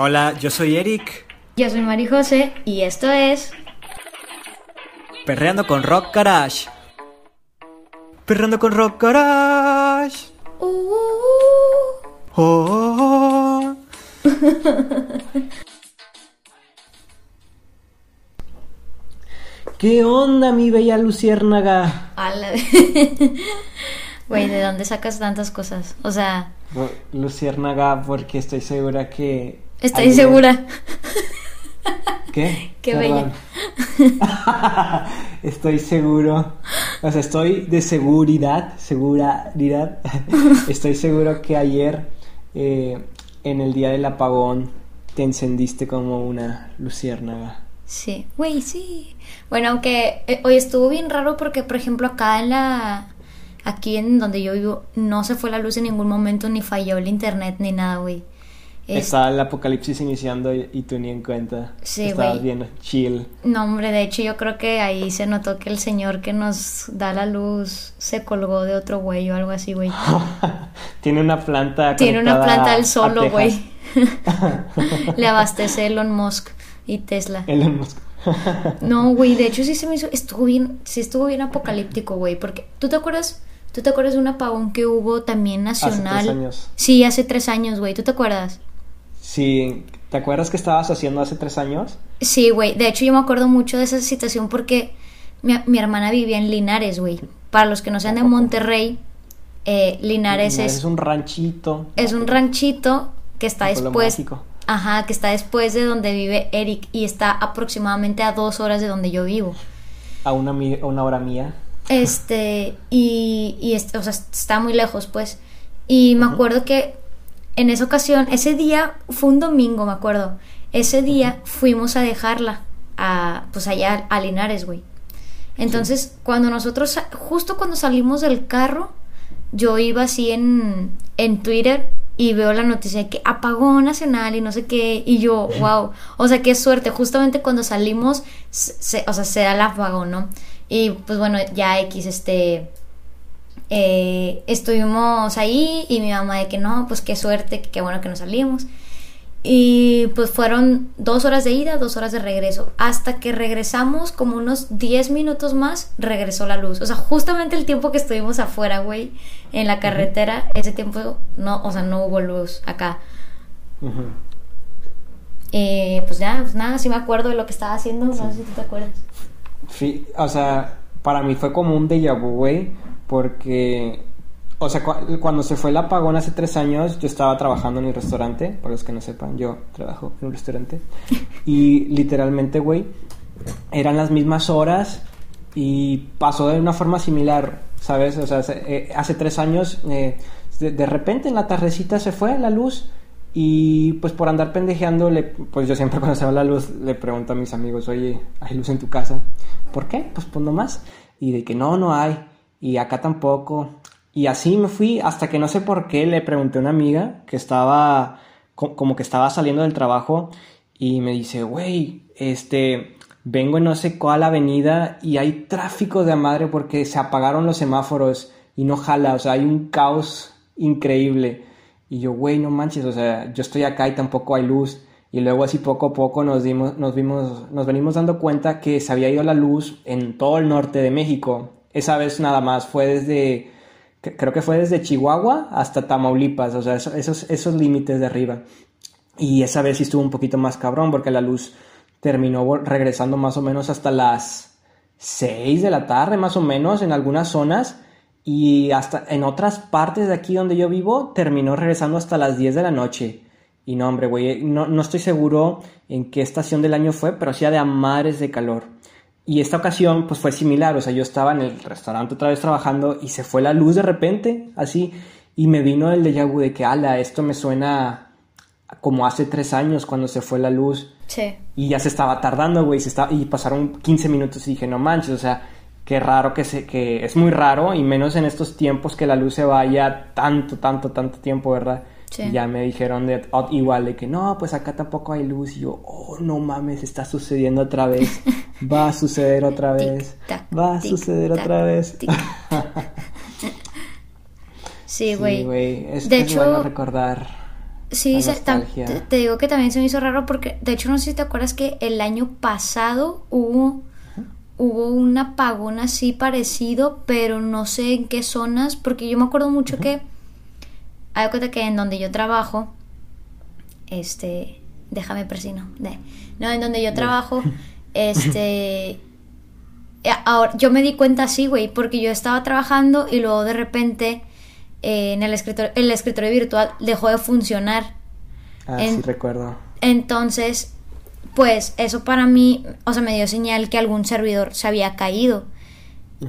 Hola, yo soy Eric. Yo soy Mari José y esto es Perreando con Rock Garage. Perreando con Rock Garage. Uh, uh, uh. Oh, oh, oh. ¿Qué onda, mi bella luciérnaga? Güey, ¿de dónde sacas tantas cosas? O sea, Luciérnaga, porque estoy segura que. Estoy ayer- segura. ¿Qué? Qué Perdón. estoy seguro. O sea, estoy de seguridad. Seguridad. estoy seguro que ayer, eh, en el día del apagón, te encendiste como una luciérnaga. Sí, güey, sí. Bueno, aunque eh, hoy estuvo bien raro porque, por ejemplo, acá en la... Aquí en donde yo vivo, no se fue la luz en ningún momento, ni falló el internet, ni nada, güey. Es- Estaba el apocalipsis iniciando y, y tú ni en cuenta. Sí, Estabas bien chill. No, hombre, de hecho yo creo que ahí se notó que el señor que nos da la luz se colgó de otro güey o algo así, güey. Tiene una planta. Tiene una planta a él solo, güey. Le abastece Elon Musk y Tesla. Elon Musk. No, güey, de hecho sí se me hizo, estuvo bien, sí estuvo bien apocalíptico, güey, porque ¿tú te acuerdas? ¿Tú te acuerdas de un apagón que hubo también nacional? tres años. Sí, hace tres años, güey, ¿tú te acuerdas? Sí, ¿te acuerdas que estabas haciendo hace tres años? Sí, güey, de hecho yo me acuerdo mucho de esa situación porque mi, mi hermana vivía en Linares, güey. Para los que no sean de. Monterrey, eh, Linares es, es un ranchito. es un ranchito que está después... Ajá, que está después de donde vive Eric y está aproximadamente a dos horas de donde yo vivo. A una, a una hora mía. Este, y, y este, o sea, está muy lejos, pues. Y me acuerdo que en esa ocasión, ese día fue un domingo, me acuerdo. Ese día fuimos a dejarla a, pues allá a Linares, güey. Entonces, cuando nosotros, justo cuando salimos del carro, yo iba así en, en Twitter y veo la noticia de que apagón nacional y no sé qué, y yo, wow, o sea, qué suerte, justamente cuando salimos, se, se- o sea, se da el apagón, ¿no? Y pues bueno, ya X, este, eh, estuvimos ahí y mi mamá de que no, pues qué suerte, qué bueno que nos salimos. Y pues fueron dos horas de ida, dos horas de regreso. Hasta que regresamos, como unos 10 minutos más, regresó la luz. O sea, justamente el tiempo que estuvimos afuera, güey, en la carretera, ese tiempo no, o sea, no hubo luz acá. Ujú. Eh, pues ya, pues nada, sí me acuerdo de lo que estaba haciendo, no sé si tú te acuerdas. Sí, o sea, para mí fue como un déjà vu, güey, porque, o sea, cu- cuando se fue el apagón hace tres años, yo estaba trabajando en el restaurante, para los que no sepan, yo trabajo en un restaurante, y literalmente, güey, eran las mismas horas y pasó de una forma similar, ¿sabes? O sea, se- eh, hace tres años, eh, de, de repente en la tardecita se fue la luz y pues por andar pendejeando, le, pues yo siempre cuando se va la luz le pregunto a mis amigos, oye, ¿hay luz en tu casa? ¿Por qué? Pues pues no más. Y de que no, no hay. Y acá tampoco. Y así me fui hasta que no sé por qué le pregunté a una amiga que estaba, co- como que estaba saliendo del trabajo y me dice, güey, este, vengo en no sé cuál avenida y hay tráfico de madre porque se apagaron los semáforos y no jala, o sea, hay un caos increíble. Y yo, güey, no manches, o sea, yo estoy acá y tampoco hay luz. Y luego así poco a poco nos dimos, nos vimos, nos venimos dando cuenta que se había ido la luz en todo el norte de México. Esa vez nada más, fue desde, creo que fue desde Chihuahua hasta Tamaulipas, o sea, eso- esos, esos límites de arriba. Y esa vez sí estuvo un poquito más cabrón porque la luz terminó regresando más o menos hasta las 6 de la tarde, más o menos, en algunas zonas. Y hasta en otras partes de aquí donde yo vivo, terminó regresando hasta las 10 de la noche. Y no, hombre, güey, no, no estoy seguro en qué estación del año fue, pero hacía de amares de calor. Y esta ocasión, pues fue similar, o sea, yo estaba en el restaurante otra vez trabajando y se fue la luz de repente, así, y me vino el déjà vu de que, ala, esto me suena como hace tres años cuando se fue la luz. Sí. Y ya se estaba tardando, güey, se estaba, y pasaron 15 minutos y dije, no manches, o sea, qué raro que se, que es muy raro, y menos en estos tiempos que la luz se vaya tanto, tanto, tanto tiempo, ¿verdad? Sí. Ya me dijeron de, o- igual de que no, pues acá tampoco hay luz, y yo, oh, no mames, está sucediendo otra vez, va a suceder otra vez, va a suceder otra vez. tic. Sí, güey. Sí, De es hecho- bueno recordar Sí, se- tam- nostalgia. te, te digo que también se me hizo raro porque, de hecho, no sé si te acuerdas que el año pasado hubo, hubo un apagón así parecido, pero no sé en qué zonas, porque yo me acuerdo mucho que, hay cuenta que en donde yo trabajo, este, déjame presino, de, no, en donde yo trabajo, este, eh, ahora, yo me di cuenta así, güey, porque yo estaba trabajando y luego de repente eh, en el escritorio, el escritorio virtual dejó de funcionar. Ah, En- sí, recuerdo. Entonces, pues eso para mí, o sea, me dio señal que algún servidor se había caído.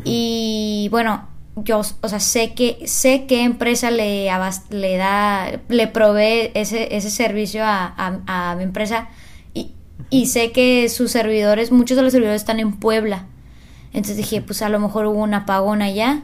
Y bueno, yo, o sea, sé que sé qué empresa le le da, le provee ese, ese servicio a, a- a mi empresa y, y sé que sus servidores, muchos de los servidores están en Puebla. Entonces dije, pues a lo mejor hubo un apagón allá.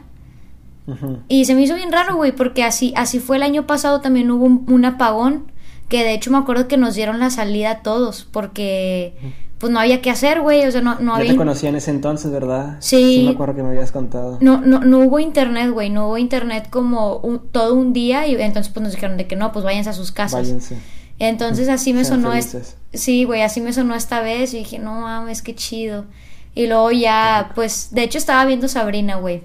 Y se me hizo bien raro, güey, porque así, así fue el año pasado, también hubo un, un apagón, que de hecho me acuerdo que nos dieron la salida a todos, porque pues no había que hacer, güey, o sea, no, no había... te conocía en ese entonces, ¿verdad? Sí. me acuerdo que me habías contado. No, no, no hubo internet, güey, no hubo internet como un- todo un día y entonces pues nos dijeron de que no, pues váyanse a sus casas. Váyanse. Entonces así me Sean sonó, es- sí, güey, así me sonó esta vez y dije, no mames, qué chido. Y luego ya, pues, de hecho estaba viendo Sabrina, güey.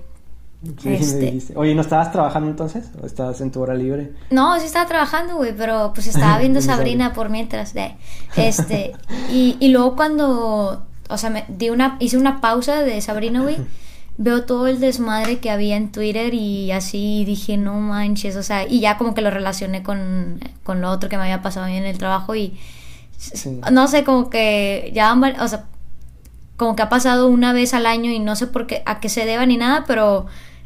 Sí, me Este. dijiste. Oye, ¿no estabas trabajando entonces? ¿O estabas en tu hora libre? No, sí estaba trabajando, güey, pero pues estaba viendo. Sabrina por mientras. De, este, y, y luego cuando, o sea, me di una, hice una pausa de Sabrina, güey, veo todo el desmadre que había en Twitter y así dije, no manches, o sea, y ya como que lo relacioné con, con lo otro que me había pasado en el trabajo y Sí. no sé, como que ya, o sea, como que ha pasado una vez al año y no sé por qué, a qué se deba ni nada, pero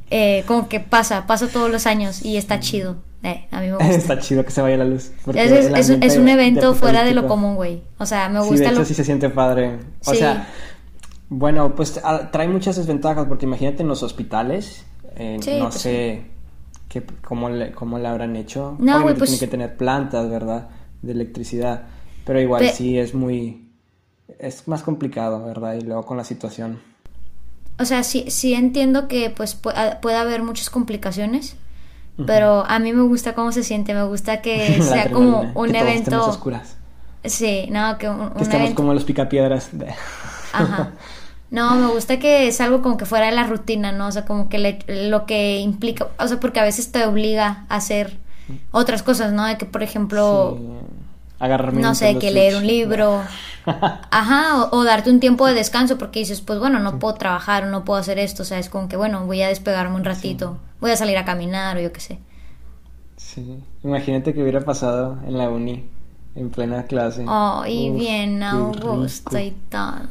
eh, como que pasa, pasa todos los años y está chido. Eh, a mí me gusta. Está chido que se vaya la luz. Es, es- un evento fuera de lo común, güey. O sea, me Sí, gusta de hecho lo... sí se siente padre. O Sí. sea, bueno, pues a- trae muchas desventajas porque imagínate en los hospitales, eh, Sí, no pues sé qué, cómo, le, cómo le habrán hecho. No, güey, pues- tienen que tener plantas, ¿verdad? De electricidad, pero igual Pe- sí es muy... Es más complicado, ¿verdad? Y luego con la situación. O sea, sí, sí entiendo que pues pu- a- puede haber muchas complicaciones, pero a mí me gusta cómo se siente, me gusta que sea como un que todos evento... oscuras. Sí, no, que un, un Que estemos evento... como los picapiedras. de- Ajá. No, me gusta que es algo como que fuera de la rutina, ¿no? O sea, como que le- lo que implica, o sea, porque a veces te obliga a hacer otras cosas, ¿no? De que, por ejemplo, Sí, agarrarme no sé, que leer un libro. Ajá, o, o darte un tiempo de descanso porque dices, pues bueno, no puedo trabajar o no puedo hacer esto, o sea, es como que, bueno, voy a despegarme un ratito, voy a salir a caminar o yo qué sé. Sí, imagínate que hubiera pasado en la uni, en plena clase. Oh, y Uf, bien Augusto y tal.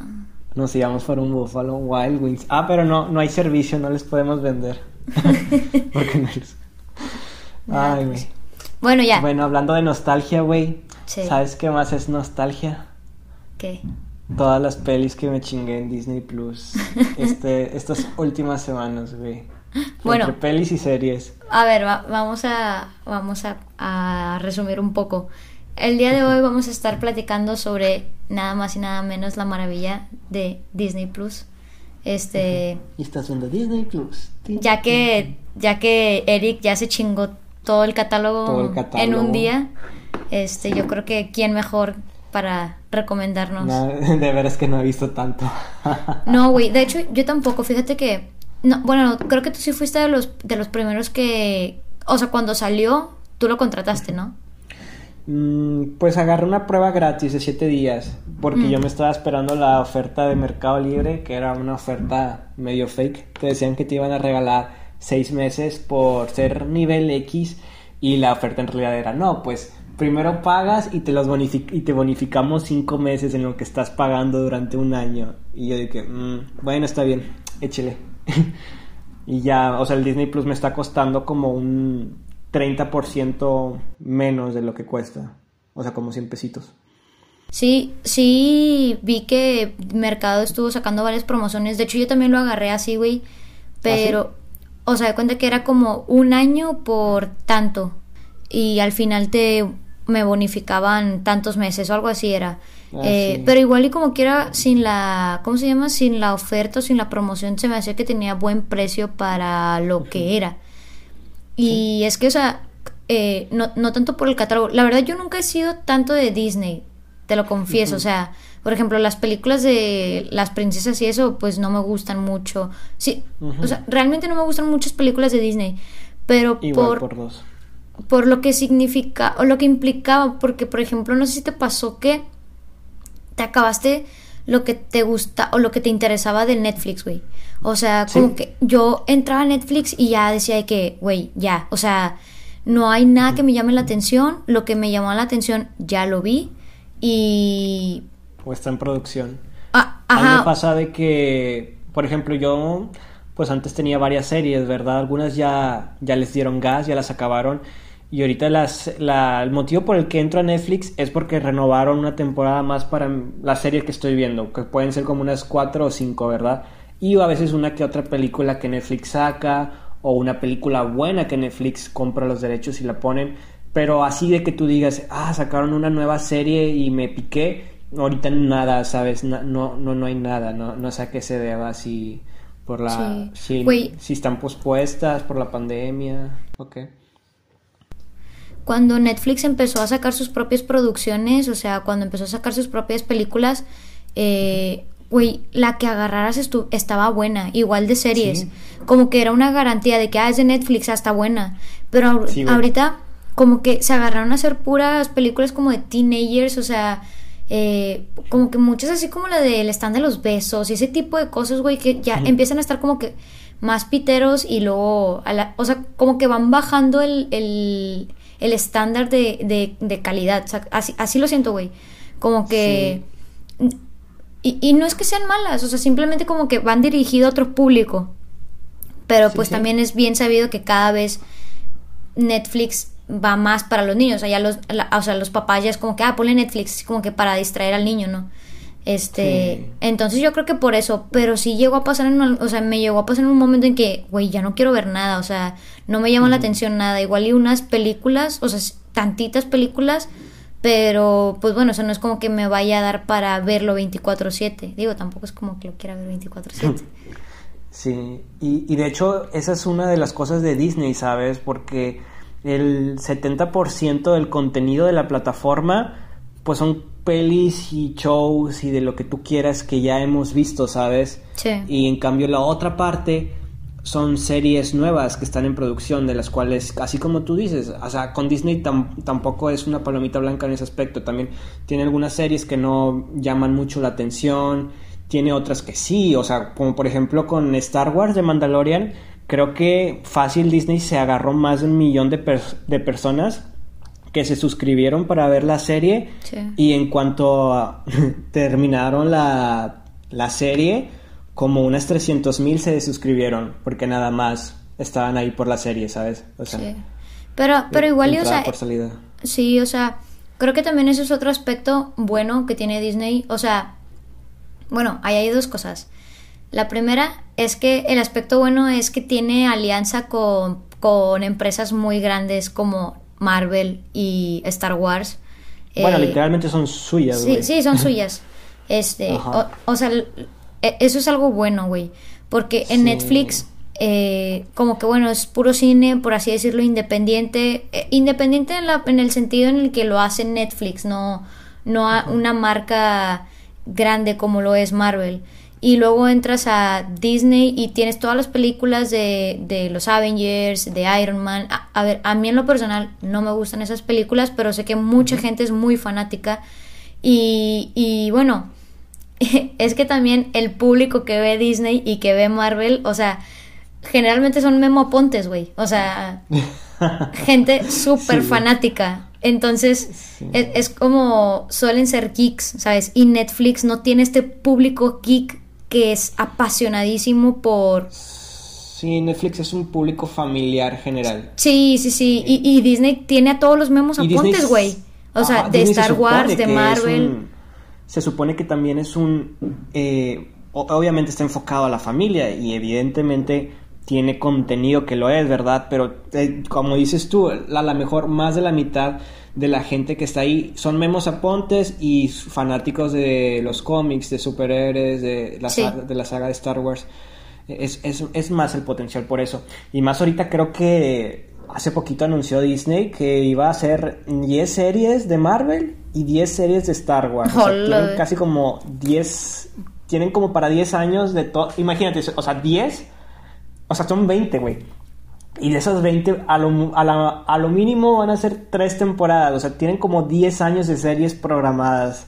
Nos íbamos por un Buffalo Wild Wings. Ah, pero no, no hay servicio, no les podemos vender. Porque no les... Ay, pues. güey. Bueno, ya. Bueno, hablando de nostalgia, güey. Sí. ¿Sabes qué más es nostalgia? ¿Qué? Todas las pelis que me chingué en Disney Plus este, estas últimas semanas, güey. Bueno. Entre pelis y series. A ver, va- vamos a vamos a, a resumir un poco. El día de hoy vamos a estar platicando sobre nada más y nada menos la maravilla de Disney Plus. Este, Y estás viendo Disney Plus. ya que ya que Eric ya se chingó todo el catálogo, Todo el en un día, este, yo creo que quién mejor para recomendarnos. No, de veras que no he visto tanto. No, güey, de hecho yo tampoco, fíjate que no, bueno, creo que tú sí fuiste de los de los primeros que, o sea, cuando salió tú lo contrataste, ¿no? Mm, Pues agarré una prueba gratis de 7 días, porque Mm. yo me estaba esperando la oferta de Mercado Libre, que era una oferta medio fake. Te decían que te iban a regalar 6 meses por ser nivel X y la oferta en realidad era, no, pues primero pagas y te, los bonific- y te bonificamos 5 meses en lo que estás pagando durante un año. Y yo dije, "Mm, bueno, está bien, échele. y ya, o sea, el Disney Plus me está costando como un 30% menos de lo que cuesta. O sea, como 100 pesitos. Sí, sí, vi que Mercado estuvo sacando varias promociones. De hecho, yo también lo agarré así, güey. Pero, o sea, de cuenta que era como un año por tanto. Y al final te me bonificaban tantos meses o algo así era. Ah, Eh, sí. Pero igual y como que era sin la, ¿cómo se llama? Sin la oferta o sin la promoción se me hacía que tenía buen precio para lo que era. Y es que, o sea, eh, no, no tanto por el catálogo. La verdad, yo nunca he sido tanto de Disney, te lo confieso. O sea, por ejemplo, las películas de las princesas y eso, pues no me gustan mucho. Sí, o sea, realmente no me gustan muchas películas de Disney. Pero Igual por, por dos. Por lo que significa o lo que implicaba, porque por ejemplo, no sé si te pasó que te acabaste lo que te gusta o lo que te interesaba de Netflix, güey. O sea, como Sí. que yo entraba a Netflix y ya decía de que, güey, ya, o sea, no hay nada que me llame la atención, lo que me llamó la atención ya lo vi y O está en producción. ah, A mí me ajá, pasa de que, por ejemplo, yo pues antes tenía varias series, ¿verdad? Algunas ya, ya les dieron gas, ya las acabaron. Y ahorita las, la- el motivo por el que entro a Netflix es porque renovaron una temporada más para la serie que estoy viendo, que pueden ser como unas cuatro o cinco, ¿verdad? Y a veces una que otra película que Netflix saca, o una película buena que Netflix compra los derechos y la ponen. Pero así de que tú digas, ah, sacaron una nueva serie y me piqué, ahorita nada, ¿sabes? No, no, no hay nada, no, no sé a qué se deba, si por la... Sí. Si, si están pospuestas por la pandemia, ok. Cuando Netflix empezó a sacar sus propias producciones, o sea, cuando empezó a sacar sus propias películas, eh, güey, la que agarraras estu- estaba buena, igual de series. Sí. Como que era una garantía de que, ah, es de Netflix, ah, está buena. Pero Sí, ahorita, como que se agarraron a hacer puras películas como de teenagers, o sea, eh, como que muchas así como la del stand de los besos y ese tipo de cosas, güey, que ya empiezan a estar como que más piteros y luego, a la- o sea, como que van bajando el, el, el estándar de, de, de calidad. O sea, así, así lo siento, güey. Como que... Y, y no es que sean malas, o sea, simplemente como que van dirigido a otro público. Pero Sí, pues sí. también es bien sabido que cada vez Netflix va más para los niños. O sea, ya los, la- o sea, los papás ya es como que, ah, ponle Netflix, como que para distraer al niño, ¿no? Este, Sí. entonces yo creo que por eso, pero sí llegó a pasar en, un- o sea, me llegó a pasar en un momento en que, güey, ya no quiero ver nada, o sea, no me llama la atención nada, igual y unas películas, o sea, tantitas películas, pero pues bueno, eso no es como que me vaya a dar para verlo 24/7, digo, tampoco es como que lo quiera ver 24/7. Sí, y, y de hecho esa es una de las cosas de Disney, ¿sabes? Porque el 70% del contenido de la plataforma pues son pelis y shows y de lo que tú quieras que ya hemos visto, ¿sabes? Sí. Y en cambio la otra parte son series nuevas que están en producción, de las cuales, así como tú dices, o sea, con Disney tam- tampoco es una palomita blanca en ese aspecto, también tiene algunas series que no llaman mucho la atención, tiene otras que sí, o sea, como por ejemplo con Star Wars de Mandalorian, creo que fácil Disney se agarró más de un millón de, pers- de personas que se suscribieron para ver la serie Sí. y en cuanto terminaron la, la serie, como unas 300 mil se desuscribieron porque nada más estaban ahí por la serie, ¿sabes? O sea, Sí. Pero, pero igual, y, o sea, por salida. Sí, o sea, creo que también eso es otro aspecto bueno que tiene Disney. O sea, bueno, ahí hay dos cosas. La primera es que el aspecto bueno es que tiene alianza con, con empresas muy grandes como Marvel y Star Wars. Bueno, Eh, literalmente son suyas, Sí, sí, son suyas. Este, o, o sea, eso es algo bueno, güey. Porque en Sí. Netflix, eh, como que bueno, es puro cine, por así decirlo, independiente. eh, independiente en, la, en el sentido en el que lo hace Netflix, no, no a- una marca grande como lo es Marvel. Y luego entras a Disney y tienes todas las películas de, de los Avengers, de Iron Man. A, a ver, a mí en lo personal no me gustan esas películas, pero sé que mucha gente es muy fanática. Y, y bueno, es que también el público que ve Disney y que ve Marvel, o sea, generalmente son memopontes, güey. O sea, gente súper Sí. fanática. Entonces, Sí. es, es como suelen ser geeks, ¿sabes? Y Netflix no tiene este público geek que es apasionadísimo por... Sí, Netflix es un público familiar general. Sí, sí, sí. Y, y Disney tiene a todos los memos Y Disney apontes, s- güey. O sea, Ajá, de Disney Star Wars, de Marvel. Se supone que también es un... eh, obviamente está enfocado a la familia y evidentemente tiene contenido que lo es, ¿verdad? Pero eh, como dices tú, a la mejor más de la mitad de la gente que está ahí son memos apontes y fanáticos de los cómics, de superhéroes, de la, Sí. saga, de la saga de Star Wars. Es, es, es más el potencial por eso. Y más ahorita creo que hace poquito anunció Disney que iba a hacer 10 series de Marvel y 10 series de Star Wars. O sea, tienen casi como 10, tienen como para 10 años de todo. Imagínate, o sea, 10, o sea, son 20, güey. Y de esos 20, a lo, a, la- a lo mínimo van a ser 3 temporadas. O sea, tienen como 10 años de series programadas.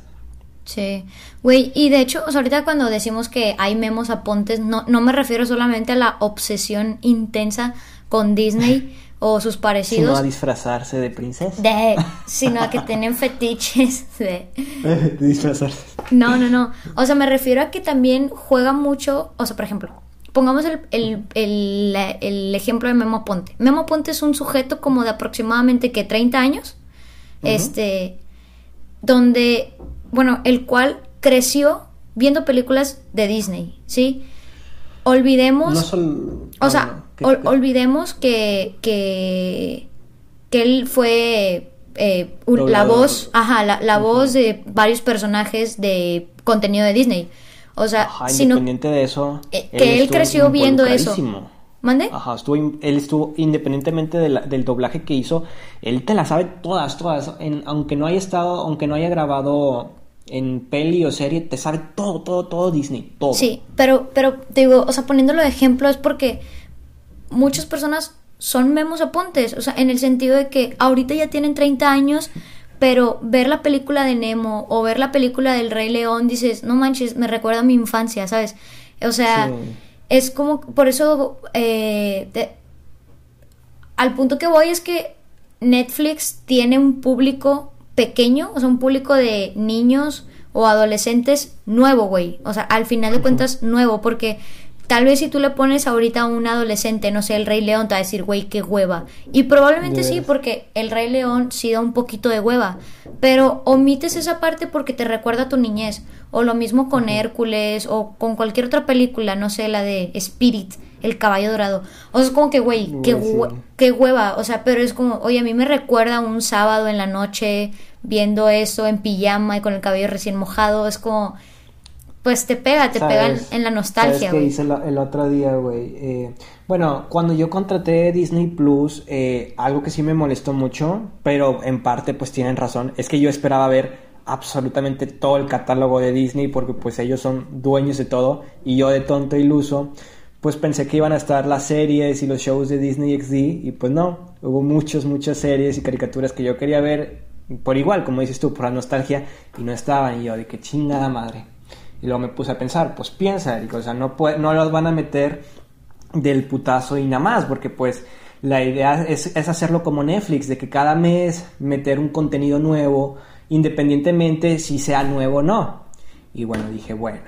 Sí, güey, y de hecho, o sea, ahorita cuando decimos que hay memos apontes, no, no me refiero solamente a la obsesión intensa con Disney o sus Sino parecidos, a disfrazarse de princesa. de, sino a que tienen fetiches de... de disfrazarse. No, no, no. O sea, me refiero a que también juega mucho, o sea, por ejemplo, pongamos el, el, el, el ejemplo de Memo Aponte. Memo Aponte es un sujeto como de aproximadamente que 30 años, este, donde, bueno, el cual creció viendo películas de Disney, ¿sí? Olvidemos... No solo. O sea, no, ¿qué- ol- olvidemos que, que, que él fue eh, un- la voz, ajá, la, la voz de varios personajes de contenido de Disney. O sea, Ajá, sino independiente de eso. eh, que él creció viendo eso. ¿Mande? Ajá, estuvo, él estuvo independientemente de la- del doblaje que hizo, él te la sabe todas, todas. En- aunque no haya estado, aunque no haya grabado en peli o serie, te sabe todo, todo, todo Disney, todo. Sí, pero, pero te digo, o sea, poniéndolo de ejemplo es porque muchas personas son memos apuntes, o sea, en el sentido de que ahorita ya tienen 30 años, pero ver la película de Nemo o ver la película del Rey León, dices, no manches, me recuerda a mi infancia, ¿sabes? O sea, Sí. es como, por eso, eh, te- al punto que voy es que Netflix tiene un público pequeño, o sea, un público de niños o adolescentes nuevo, güey. O sea, al final de cuentas, nuevo, porque tal vez si tú le pones ahorita a un adolescente, no sé, el Rey León, te va a decir, güey, qué hueva. Y probablemente sí, porque el Rey León sí da un poquito de hueva. Pero omites esa parte porque te recuerda a tu niñez. O lo mismo con Hércules o con cualquier otra película, no sé, la de Spirit, el caballo dorado. O sea, es como que, güey, qué, hue- qué hueva. O sea, pero es como, oye, a mí me recuerda un sábado en la noche viendo eso en pijama y con el cabello recién mojado. Es como, pues te pega, te pega en, ¿Sabes? en la ¿Sabes nostalgia, qué güey. hice el otro día, güey? Eh, bueno, cuando yo contraté Disney Plus, eh, algo que sí me molestó mucho, pero en parte pues tienen razón, es que yo esperaba ver absolutamente todo el catálogo de Disney porque pues ellos son dueños de todo y yo de tonto iluso pues pensé que iban a estar las series y los shows de Disney XD y pues no, hubo muchas, muchas series y caricaturas que yo quería ver por igual, como dices tú, por la nostalgia y no estaban y yo de que chingada madre. Y luego me puse a pensar, pues piensa, Eric, o sea, no, puede- no los van a meter del putazo y nada más, porque pues la idea es, es hacerlo como Netflix, de que cada mes meter un contenido nuevo, independientemente si sea nuevo o no. Y bueno, dije, bueno.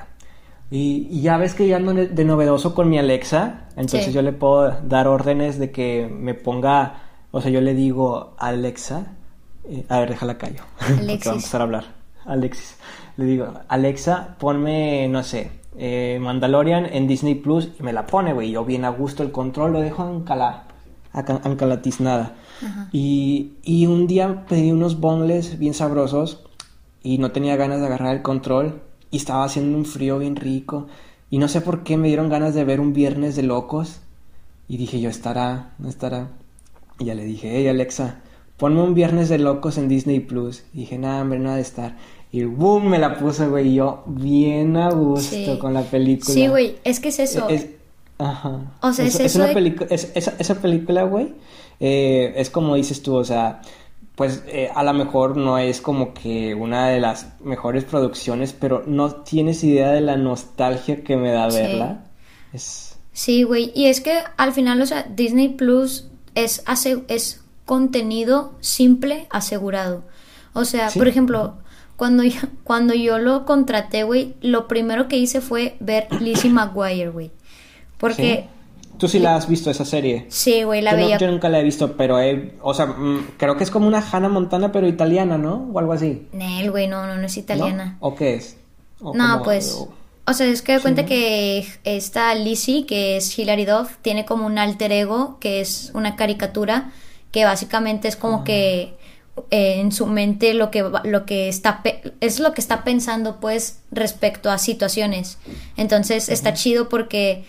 Y, y ya ves que ya ando de novedoso con mi Alexa, entonces Sí. yo le puedo dar órdenes de que me ponga, o sea, yo le digo, Alexa, eh, a ver, déjala callo, porque Alexis. va a empezar a hablar. Alexis. Le digo, Alexa, ponme, no sé, eh, Mandalorian en Disney Plus y me la pone, güey. Yo bien a gusto el control, lo dejo ancala, aca- ancalatiznada. Y, y un día pedí unos boneless bien sabrosos y no tenía ganas de agarrar el control y estaba haciendo un frío bien rico y no sé por qué me dieron ganas de ver un viernes de locos y dije yo estará, no estará. Y ya le dije, hey Alexa, ponme un viernes de locos en Disney Plus. Y dije, nada, hombre, nada de estar. Y boom, me la puse, güey, y yo bien a gusto Sí. con la película. Sí, güey, es que es eso. Es- ajá. O sea, es es, eso una de- es- esa, esa película, güey, eh, es como dices tú, o sea, pues eh, a lo mejor no es como que una de las mejores producciones, pero no tienes idea de la nostalgia que me da Sí. verla. Es... Sí, güey. Y es que al final, o sea, Disney Plus es, ase- es contenido simple asegurado. O sea, Sí. por ejemplo, cuando yo, cuando yo lo contraté, güey, lo primero que hice fue ver Lizzie McGuire, güey. Porque, ¿Sí? Tú sí la has visto esa serie. sí, güey, la yo, no- veía. yo nunca la he visto, pero o sea, mm, creo que es como una Hannah Montana, pero italiana, ¿no? O algo así. Nel, güey, no, no, no es ¿no? italiana. ¿O qué es? ¿O No, como- pues. o- O sea, es que de cuenta ¿no? que esta Lizzie, que es Hilary Duff, tiene como un alter ego, que es una caricatura, que básicamente es Ah. como que eh, en su mente lo que lo que está es lo que está pensando pues respecto a situaciones. Entonces está chido porque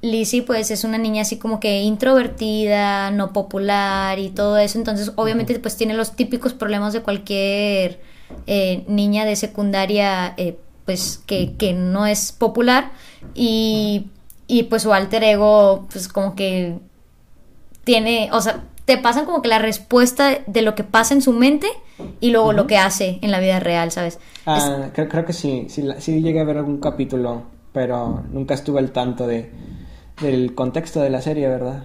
Lizzie pues es una niña así como que introvertida, no popular y todo eso, entonces obviamente pues tiene los típicos problemas de cualquier eh, niña de secundaria eh, pues que, que no es popular. Y, y pues su alter ego pues como que tiene, o sea, te pasan como que la respuesta de lo que pasa en su mente y luego lo que hace en la vida real, ¿sabes? Ah, creo, creo que sí, sí, sí llegué a ver algún capítulo, pero nunca estuve al tanto de, del contexto de la serie, ¿verdad?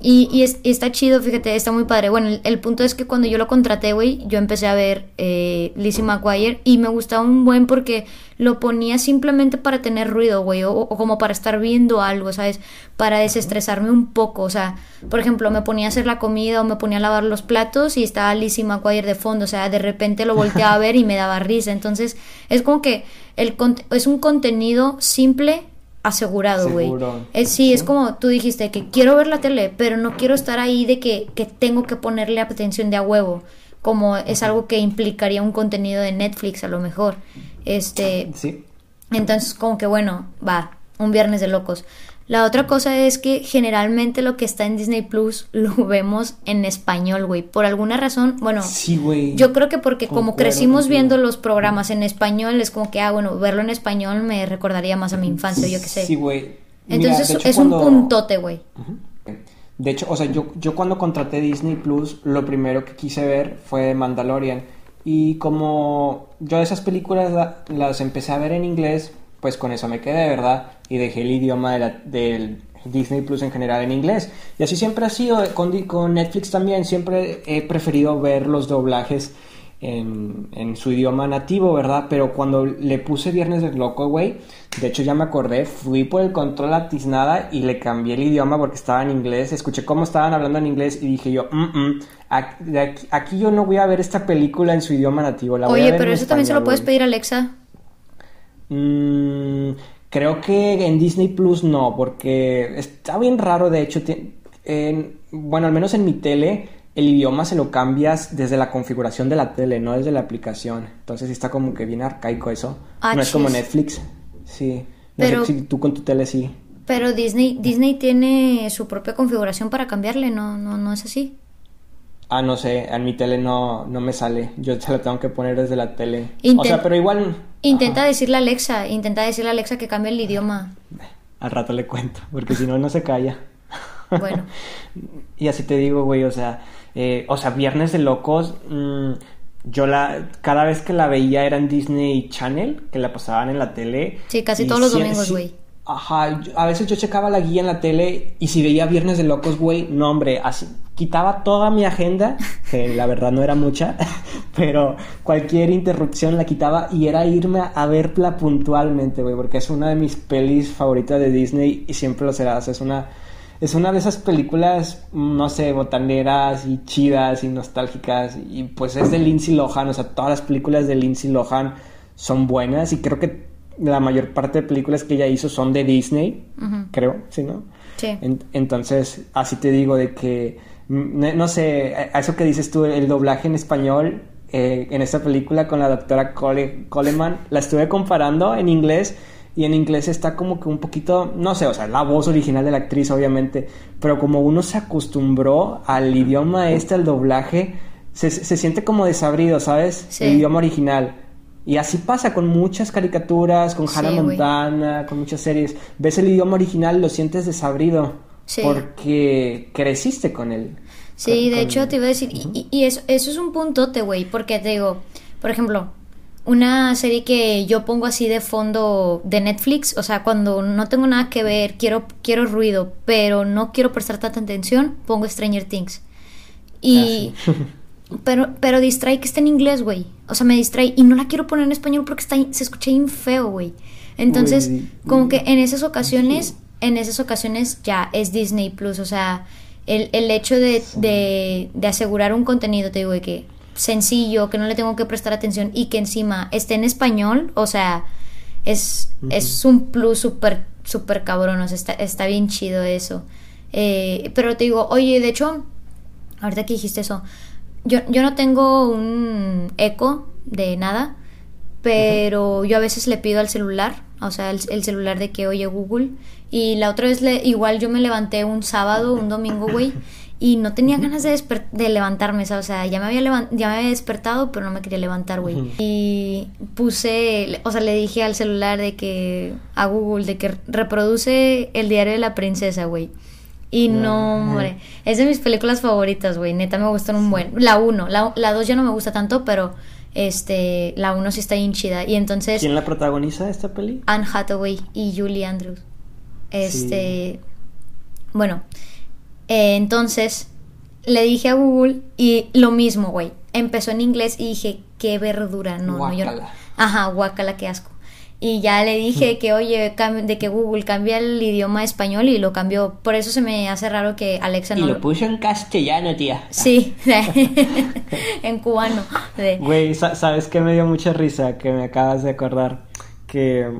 Y, y, es- está chido, fíjate, está muy padre. Bueno, el, el punto es que cuando yo lo contraté, güey, yo empecé a ver eh, Lizzie McGuire y me gustaba un buen porque lo ponía simplemente para tener ruido, güey, o, o como para estar viendo algo, ¿sabes? Para desestresarme un poco. O sea, por ejemplo, me ponía a hacer la comida o me ponía a lavar los platos y estaba Lizzie McGuire de fondo. O sea, de repente lo volteaba a ver y me daba risa. Entonces, es como que es un contenido simple asegurado, güey. Seguro. Es, sí, es como tú dijiste, que quiero ver la tele, pero no quiero estar ahí de que, que tengo que ponerle atención de a huevo, como es algo que implicaría un contenido de Netflix a lo mejor. Este, Sí. entonces como que bueno, va, un viernes de locos. La otra cosa es que generalmente lo que está en Disney Plus lo vemos en español, güey. Por alguna razón, bueno, Sí, güey. yo creo que porque como crecimos viendo los programas en español, es como que, ah, bueno, verlo en español me recordaría más a mi infancia, yo qué sé. Sí, güey. Entonces hecho, es un puntote, güey. De hecho, o sea, yo, yo cuando contraté Disney Plus, lo primero que quise ver fue Mandalorian. Y como yo esas películas la- las empecé a ver en inglés, pues con eso me quedé, ¿verdad? Y dejé el idioma de la- del Disney Plus en general en inglés. Y así siempre ha sido, con, Netflix también, siempre he preferido ver los doblajes en, en su idioma nativo, ¿verdad? Pero cuando le puse Viernes del Loco, güey, de hecho ya me acordé, fui por el control a tiznada y le cambié el idioma porque estaba en inglés, escuché cómo estaban hablando en inglés y dije yo, "Mm, mm, aquí, aquí yo no voy a ver esta película en su idioma nativo, la voy a Oye, ver pero en eso también se lo puedes güey". pedir a Alexa. Mm, creo que en Disney Plus no, porque está bien raro, de hecho, en- bueno, al menos en mi tele, el idioma se lo cambias desde la configuración de la tele, no desde la aplicación. Entonces sí está como que bien arcaico eso. Ah, no es como. Netflix. Sí. No Pero- sé si tú con tu tele sí. Pero Disney, Disney tiene su propia configuración para cambiarle, no, no, no es así. Ah, no sé, en mi tele no, no me sale. Yo se lo tengo que poner desde la tele. o sea, pero igual... Intenta Ajá. decirle a Alexa, intenta decirle a Alexa que cambie el idioma. Al rato le cuento, porque si no, no se calla. Bueno, Y así te digo, güey, o sea, eh, o sea, Viernes de Locos, mm, yo la, cada vez que la veía era en Disney Channel, que la pasaban en la tele. Sí, casi todos los domingos, güey. Ajá, yo- a veces yo checaba la guía en la tele y si veía Viernes de Locos, güey, no, hombre, así, quitaba toda mi agenda, que la verdad no era mucha, pero cualquier interrupción la quitaba y era irme a, verla puntualmente, güey, porque es una de mis pelis favoritas de Disney y siempre lo será, o sea, es una, es una de esas películas, no sé, botaneras y chidas y nostálgicas y pues es de Lindsay Lohan, o sea, todas las películas de Lindsay Lohan son buenas y creo que la mayor parte de películas que ella hizo son de Disney, creo, ¿sí, no? sí. En- entonces, así te digo de que, no, sé, a eso que dices tú, el doblaje en español eh, en esta película con la doctora Cole- Coleman, la estuve comparando en inglés y en inglés está como que un poquito, no sé, o sea, la voz original de la actriz obviamente, pero como uno se acostumbró al idioma este, al doblaje, se, se siente como desabrido, ¿sabes? Sí. El idioma original. Y así pasa con muchas caricaturas, con Hannah. Montana, con muchas series. Ves el idioma original lo sientes desabrido. Sí. Porque creciste con él. Sí, de hecho te iba a decir, y, y- eso, eso es un puntote, güey, porque te digo, por ejemplo, una serie que yo pongo así de fondo de Netflix, o sea, cuando no tengo nada que ver, quiero, quiero ruido, pero no quiero prestar tanta atención, pongo Stranger Things. Y... Ah, Pero, pero distrae que está en inglés, güey. O sea, me distrae. Y no la quiero poner en español porque está, se escucha bien feo, güey. Entonces, como que en esas ocasiones, en esas ocasiones ya es Disney Plus. O sea, el, el hecho de, de, de asegurar un contenido, te digo, de que sencillo, que no le tengo que prestar atención y que encima esté en español, o sea, es, es un plus súper, súper cabrón. O sea, está, está bien chido eso. Eh, pero te digo, oye, de hecho, ahorita que dijiste eso, yo, yo no tengo un eco de nada, pero yo a veces le pido al celular, o sea, el, el celular de que, oye, Google. Y la otra vez, le, igual yo me levanté un sábado, un domingo, güey, y no tenía ganas de, de levantarme, ¿sabes? o sea, ya me, había ya me había despertado, pero no me quería levantar, güey. Y puse, o sea, le dije al celular de que, a Google, de que reproduce el diario de la princesa, güey. Y no, hombre, es de mis películas favoritas, güey, neta me gustan un buen. La 1, la, la 2 ya no me gusta tanto, pero este, la 1 sí está bien chida. Y entonces... ¿Quién la protagoniza esta peli? Anne Hathaway y Julie Andrews. Este, bueno, eh, entonces le dije a Google y lo mismo, güey. Empezó en inglés y dije, qué verdura, no, no, yo no. Guácala. Ajá, guacala, qué asco. Y ya le dije que, oye, de que Google cambia el idioma español y lo cambió. Por eso se me hace raro que Alexa no lo... puso en castellano, tía. Sí, en cubano. Güey, sa- ¿sabes qué me dio mucha risa? Que me acabas de acordar. Que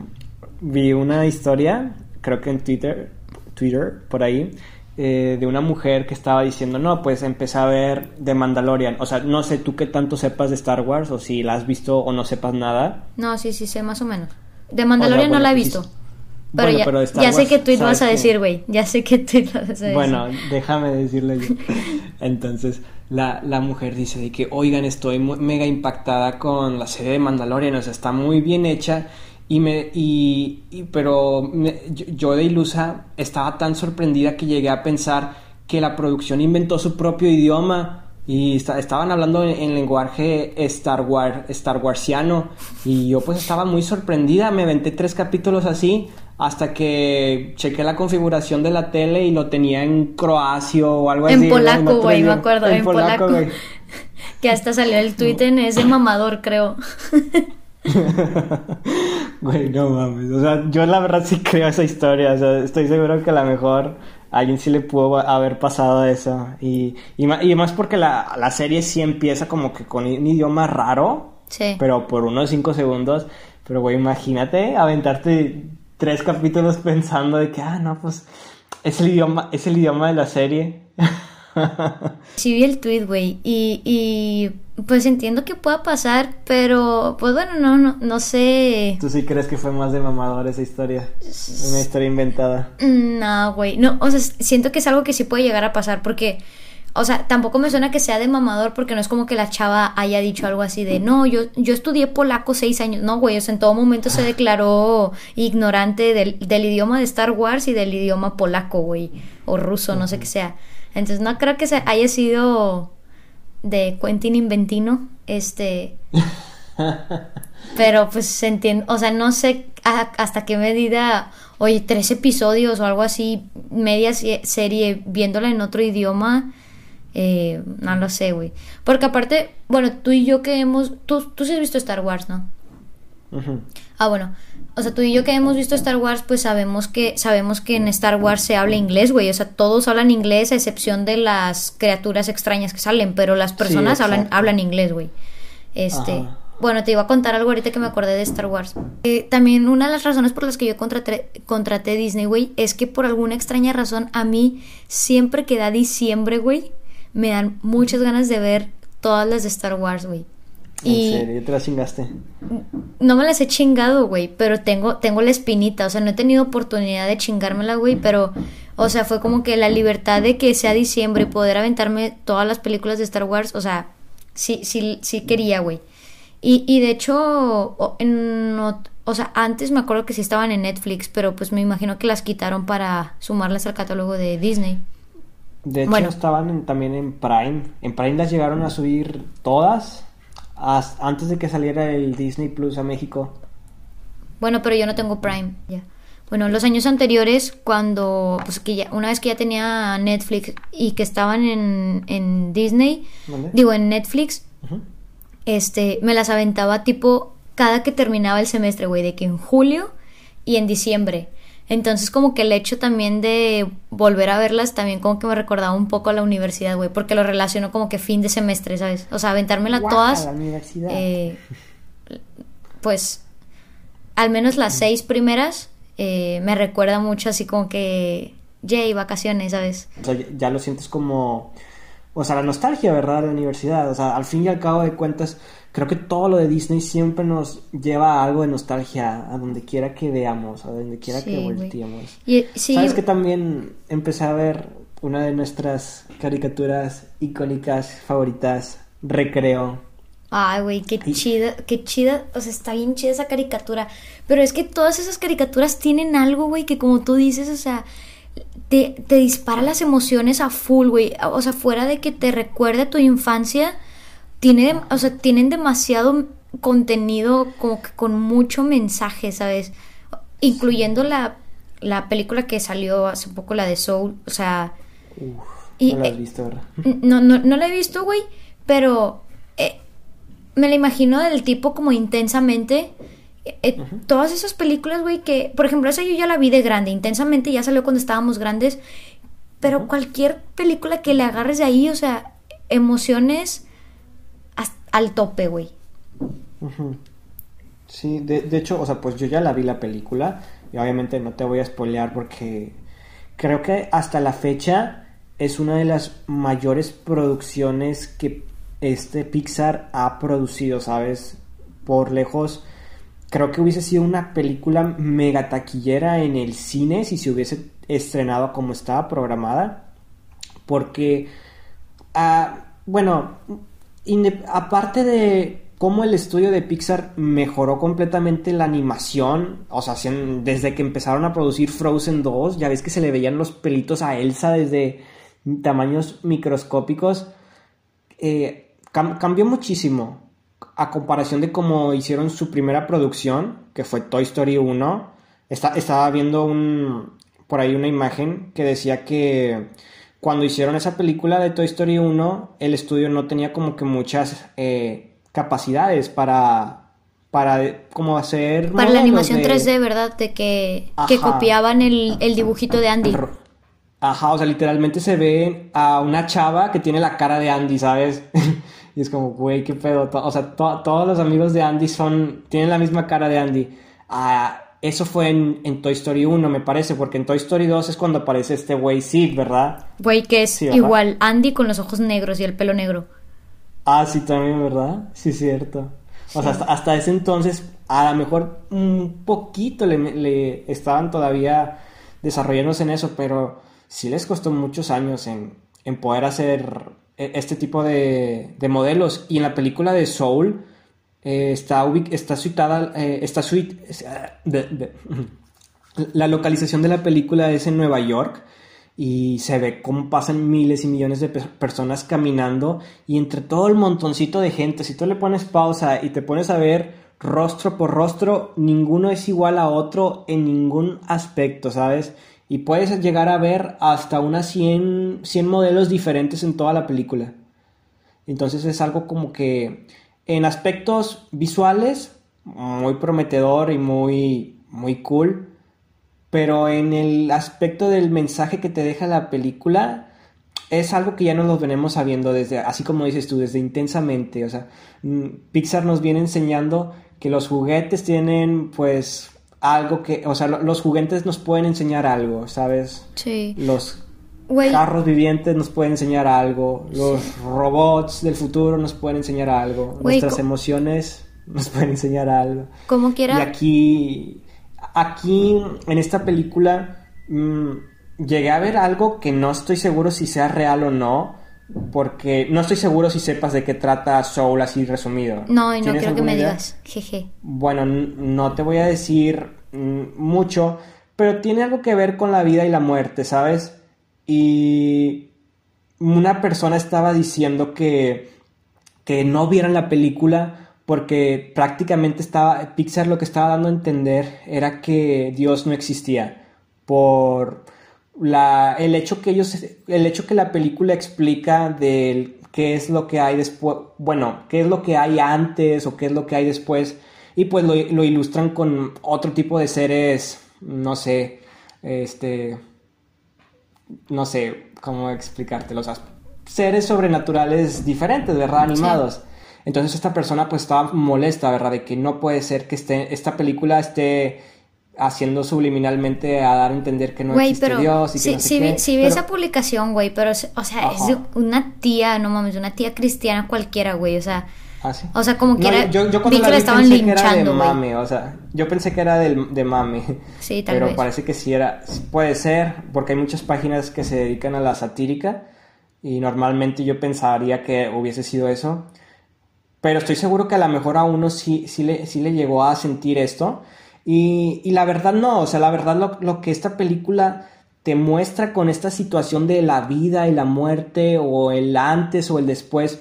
vi una historia, creo que en Twitter, Twitter, por ahí, eh, de una mujer que estaba diciendo, no, pues empecé a ver The Mandalorian. O sea, no sé tú qué tanto sepas de Star Wars o si la has visto o no sepas nada. No, sí, sí, sé más o menos. De Mandalorian bueno, no la he pues, visto. Pero Bueno, ya, pero de Star ya sé Wars, tweet ¿sabes vas a decir, güey. Ya sé qué tweet vas a decir. Bueno, déjame decirle yo. Entonces, la, la mujer dice de que, oigan, estoy mu- mega impactada con la serie de Mandalorian, o sea, está muy bien hecha. Y me, y, y- pero me- yo, de ilusa estaba tan sorprendida que llegué a pensar que la producción inventó su propio idioma y esta- estaban hablando en, en lenguaje Star Wars, Star Warsiano y yo pues estaba muy sorprendida, me aventé tres capítulos así hasta que chequé la configuración de la tele y lo tenía en croacio o algo En así. ¿verdad? polaco, güey, me acuerdo, en polaco. Que hasta salió el tweet en ese mamador, creo. Güey, no mames. O sea, yo la verdad sí creo esa historia. O sea, estoy seguro que a lo mejor a alguien sí le pudo haber pasado eso. Y, y, y más porque la, la serie sí empieza como que con un idioma raro, Sí. pero por unos cinco segundos. Pero, güey, imagínate aventarte tres capítulos pensando de que, ah, no, pues es el idioma, es el idioma de la serie. Sí vi el tweet, güey. Y, y pues entiendo que pueda pasar, pero pues bueno, no, no, no sé. ¿Tú sí crees que fue más de mamador esa historia? Una historia inventada. No, güey. No, o sea, siento que es algo que sí puede llegar a pasar porque, o sea, tampoco me suena que sea de mamador porque no es como que la chava haya dicho algo así de, no, yo, yo estudié polaco seis años. No, güey, o sea, en todo momento se declaró ignorante del, del idioma de Star Wars y del idioma polaco, güey, o ruso, no sé qué sea. Entonces no creo que se haya sido de Quentin Inventino, este... Pero pues se entiende, o sea, no sé hasta qué medida, oye, tres episodios o algo así, media se- serie, viéndola en otro idioma, eh, no lo sé, güey. Porque aparte, bueno, tú y yo que hemos, tú, tú sí has visto Star Wars, ¿no? Ujú. Ah, bueno. O sea, tú y yo que hemos visto Star Wars, pues sabemos que sabemos que en Star Wars se habla inglés, güey. O sea, todos hablan inglés a excepción de las criaturas extrañas que salen, pero las personas hablan, hablan inglés, güey. Este, Ajá. bueno, te iba a contar algo ahorita que me acordé de Star Wars. Eh, también una de las razones por las que yo contraté, contraté Disney, güey, es que por alguna extraña razón a mí siempre que da diciembre, güey, me dan muchas ganas de ver todas las de Star Wars, güey. En Y serio, te la chingaste. no me las he chingado, güey, pero tengo, tengo la espinita, o sea, no he tenido oportunidad de chingármela, güey, pero, o sea, fue como que la libertad de que sea diciembre y poder aventarme todas las películas de Star Wars, o sea, sí, sí, sí quería, güey. Y, y de hecho, o, en o sea, antes me acuerdo que sí estaban en Netflix, pero pues me imagino que las quitaron para sumarlas al catálogo de Disney. De hecho, Bueno. estaban en- también en Prime. En Prime las llegaron a subir todas as- antes de que saliera el Disney Plus a México. Bueno, pero yo no tengo Prime, ya. Bueno, los años anteriores, cuando, pues que ya, una vez que ya tenía Netflix y que estaban en, en Disney, ¿Vale? digo, en Netflix, este, me las aventaba tipo cada que terminaba el semestre, güey, de que en julio y en diciembre. Entonces, como que el hecho también de volver a verlas también como que me recordaba un poco a la universidad, güey, porque lo relaciono como que fin de semestre, ¿sabes? O sea, aventármela Guau, todas. a la universidad. eh, pues, al menos las seis primeras eh, me recuerda mucho así como que, yay, vacaciones, ¿sabes? O sea, ya- ya lo sientes como, o sea, la nostalgia, ¿verdad? De la universidad. O sea, al fin y al cabo de cuentas, creo que todo lo de Disney siempre nos lleva a algo de nostalgia, a donde quiera que veamos, a donde quiera Sí, que volteemos. Y, sí, ¿Sabes que también empecé a ver una de nuestras caricaturas icónicas favoritas, Recreo? Ay, güey, qué Y- chida, qué chida, o sea, está bien chida esa caricatura. Pero es que todas esas caricaturas tienen algo, güey, que como tú dices, o sea, te, te dispara las emociones a full, güey. O sea, fuera de que te recuerde a tu infancia, tiene, o sea, tienen demasiado contenido como que con mucho mensaje, ¿sabes? Incluyendo la, la película que salió hace poco, la de Soul, o sea... Uf, Y, no la has eh, visto, ¿verdad? No, no, no la he visto, güey, pero eh, me la imagino del tipo como intensamente. Eh, Todas esas películas, güey, que, por ejemplo, esa yo ya la vi de grande, intensamente ya salió cuando estábamos grandes, pero cualquier película que le agarres de ahí, o sea, emociones al tope, güey. Sí, de, de hecho, o sea, pues yo ya la vi la película y obviamente no te voy a spoilear porque creo que hasta la fecha es una de las mayores producciones que este Pixar ha producido, ¿sabes? Por lejos, creo que hubiese sido una película mega taquillera en el cine si se hubiese estrenado como estaba programada, porque Ah, bueno, aparte de cómo el estudio de Pixar mejoró completamente la animación, o sea, desde que empezaron a producir Frozen 2, ya ves que se le veían los pelitos a Elsa desde tamaños microscópicos, eh, cam- cambió muchísimo a comparación de cómo hicieron su primera producción, que fue Toy Story 1. Está- estaba viendo un, por ahí una imagen que decía que cuando hicieron esa película de Toy Story 1, el estudio no tenía como que muchas eh, capacidades para, para como hacer... Para la animación de- 3D, ¿verdad? De que, que copiaban el, el dibujito de Andy. Ajá, o sea, literalmente se ve a una chava que tiene la cara de Andy, ¿sabes? y es como, güey, qué pedo. O sea, to- todos los amigos de Andy son, tienen la misma cara de Andy. Ah, eso fue en, en Toy Story 1, me parece, porque en Toy Story 2 es cuando aparece este güey Sid, ¿verdad? Güey, que es Sí, igual Andy con los ojos negros y el pelo negro. Ah, sí, también, ¿verdad? Sí, cierto. O sea, hasta, hasta ese entonces, a lo mejor un poquito le, le estaban todavía desarrollándose en eso, pero sí les costó muchos años en, en poder hacer e- este tipo de, de modelos. Y en la película de Soul eh, está, está eh, está suit- es, ah, la localización de la película es en Nueva York y se ve cómo pasan miles y millones de pe- personas caminando y entre todo el montoncito de gente, si tú le pones pausa y te pones a ver rostro por rostro, ninguno es igual a otro en ningún aspecto, ¿sabes? Y puedes llegar a ver hasta unas 100, 100 modelos diferentes en toda la película. Entonces es algo como que en aspectos visuales muy prometedor y muy muy cool, pero en el aspecto del mensaje que te deja la película es algo que ya no nos venimos sabiendo desde así como dices tú desde intensamente, o sea, mm, Pixar nos viene enseñando que los juguetes tienen pues algo que, o sea, lo- los juguetes nos pueden enseñar algo, ¿sabes? Sí. Los Güey, carros vivientes nos pueden enseñar algo, los robots del futuro nos pueden enseñar algo, nuestras emociones nos pueden enseñar algo. como quiera. Y aquí, aquí en esta película mm, llegué a ver algo que no estoy seguro si sea real o no, porque no estoy seguro si sepas de qué trata Soul así resumido. No, y no ¿Tienes quiero que me idea? digas. Jeje. Bueno, no te voy a decir mm, mucho, pero tiene algo que ver con la vida y la muerte, ¿sabes? Y una persona estaba diciendo que, que no vieran la película porque prácticamente estaba, Pixar lo que estaba dando a entender era que Dios no existía por la, el hecho que ellos, el hecho que la película explica del qué es lo que hay después, bueno, qué es lo que hay antes o qué es lo que hay después, y pues lo, lo ilustran con otro tipo de seres, no sé, este, no sé cómo explicártelo, o sea, seres sobrenaturales diferentes, ¿verdad? Animados. Entonces esta persona pues estaba molesta, ¿verdad? De que no puede ser que esté, esta película esté haciendo subliminalmente a dar a entender que no Güey, existe pero Dios y que sí, no sé sí vi, qué, vi pero- esa publicación, güey, pero, o sea, es una tía, no mames, una tía cristiana cualquiera, güey, o sea, Ah, sí. o sea, como que No, era- yo, yo vi cuando que la vi estaban pensé que era de mame, o sea, yo pensé que era del- de mame. Sí, tal pero vez. parece que sí era, puede ser, porque hay muchas páginas que se dedican a la satírica y normalmente yo pensaría que hubiese sido eso. Pero estoy seguro que a lo mejor a uno sí, sí, le, sí le llegó a sentir esto. Y, y la verdad no, o sea, la verdad lo, lo que esta película te muestra con esta situación de la vida y la muerte o el antes o el después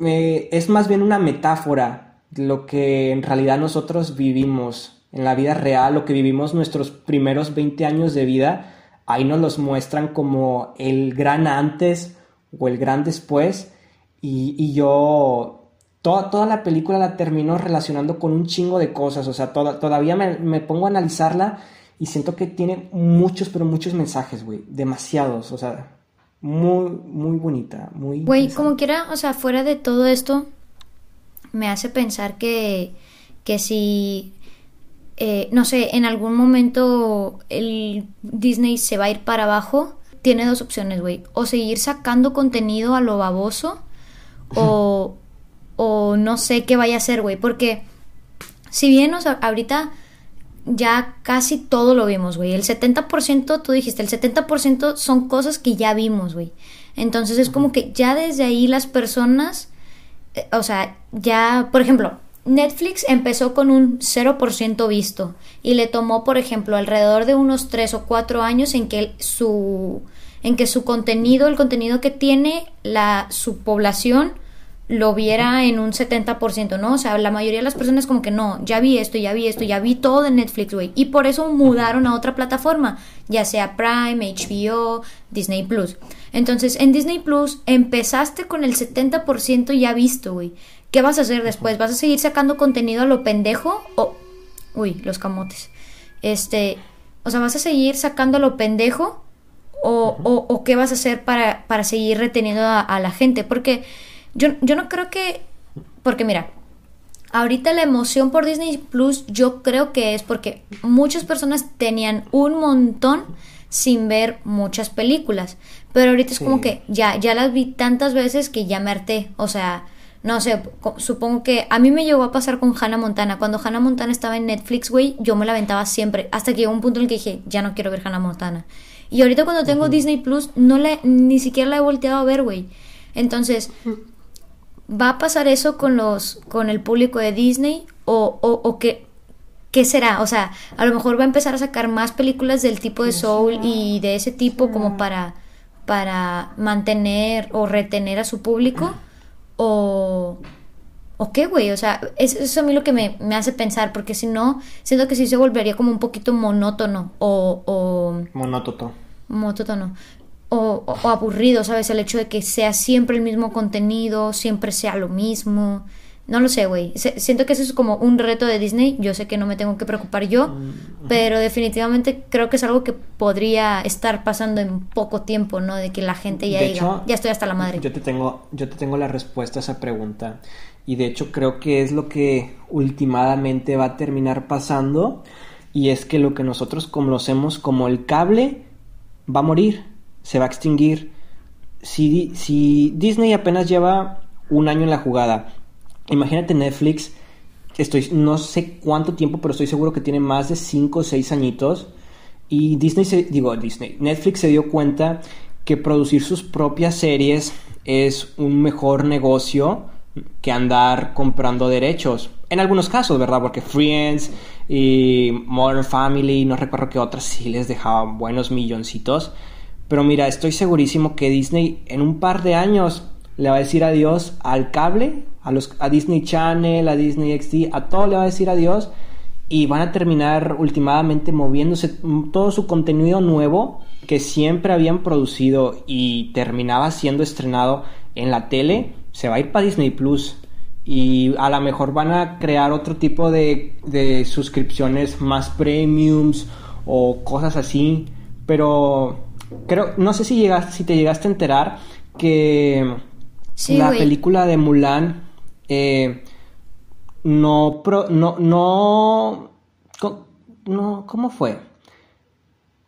eh, es más bien una metáfora lo que en realidad nosotros vivimos en la vida real, lo que vivimos nuestros primeros 20 años de vida, ahí nos los muestran como el gran antes o el gran después. Y, y yo toda, toda la película la termino relacionando con un chingo de cosas, o sea, toda- todavía me, me pongo a analizarla y siento que tiene muchos, pero muchos mensajes, güey, demasiados, o sea, muy, muy bonita, muy... Güey, como quiera, o sea, fuera de todo esto, me hace pensar que, que si, eh, no sé, en algún momento el Disney se va a ir para abajo, tiene dos opciones, güey. O seguir sacando contenido a lo baboso, o, o no sé qué vaya a hacer, güey. Porque si bien, o sea, ahorita ya casi todo lo vimos, güey. El 70%, tú dijiste, el 70% son cosas que ya vimos, güey. Entonces es como que ya desde ahí las personas, eh, o sea, ya, por ejemplo, Netflix empezó con un 0% visto y le tomó, por ejemplo, alrededor de unos 3 o 4 años en que su en que su contenido, el contenido que tiene la su población lo viera en un 70%, ¿no? O sea, la mayoría de las personas como que no, ya vi esto, ya vi esto, ya vi todo de Netflix, güey. Y por eso mudaron a otra plataforma, ya sea Prime, HBO, Disney Plus. Entonces, en Disney Plus empezaste con el 70% ya visto, güey. ¿Qué vas a hacer después? ¿Vas a seguir sacando contenido a lo pendejo? O... Uy, los camotes. Este... O sea, ¿vas a seguir sacando a lo pendejo? o, o- o qué vas a hacer para, para seguir reteniendo a, a la gente. Porque yo, yo no creo que... Porque mira, ahorita la emoción por Disney Plus yo creo que es porque muchas personas tenían un montón sin ver muchas películas. Pero ahorita es como Sí. que ya, ya las vi tantas veces que ya me harté. O sea, no sé, supongo que a mí me llegó a pasar con Hannah Montana. Cuando Hannah Montana estaba en Netflix, güey, yo me la aventaba siempre. Hasta que llegó un punto en el que dije, ya no quiero ver Hannah Montana. Y ahorita cuando tengo Disney Plus, no la, ni siquiera la he volteado a ver, güey. Entonces, ¿va a pasar eso con los, con el público de Disney? ¿O, o, o qué, qué será? O sea, a lo mejor va a empezar a sacar más películas del tipo de Soul y de ese tipo como para, para mantener o retener a su público. O, ¿O qué, güey? O sea, es- eso es a mí lo que me, me hace pensar, porque si no, siento que sí se volvería como un poquito monótono o, o Monótono. monótono o, o- aburrido, ¿sabes? El hecho de que sea siempre el mismo contenido, siempre sea lo mismo. No lo sé, güey. Siento que eso es como un reto de Disney. Yo sé que no me tengo que preocupar yo, pero definitivamente creo que es algo que podría estar pasando en poco tiempo, ¿no? De que la gente ya De diga, hecho, ya estoy hasta la madre. Yo te tengo, yo te tengo la respuesta a esa pregunta. Y de hecho creo que es lo que últimamente va a terminar pasando. Y es que lo que nosotros conocemos como el cable va a morir, se va a extinguir. Si, si Disney apenas lleva un año en la jugada, imagínate Netflix, estoy, no sé cuánto tiempo, pero estoy seguro que tiene más de 5 o 6 añitos. Y Disney, se, digo Disney, Netflix se dio cuenta que producir sus propias series es un mejor negocio que andar comprando derechos. En algunos casos, ¿verdad? Porque Friends y Modern Family, no recuerdo que otras sí les dejaban buenos milloncitos. Pero mira, estoy segurísimo que Disney en un par de años le va a decir adiós al cable, a, los, a Disney Channel, a Disney XD, a todo le va a decir adiós y van a terminar últimamente moviéndose todo su contenido nuevo que siempre habían producido y terminaba siendo estrenado en la tele, se va a ir para Disney Plus. Y a lo mejor van a crear otro tipo de, de suscripciones más premiums o cosas así, pero creo, no sé si llegaste, si te llegaste a enterar que Sí, la güey. película de Mulan eh, no, pro- no, no, no, ¿cómo fue?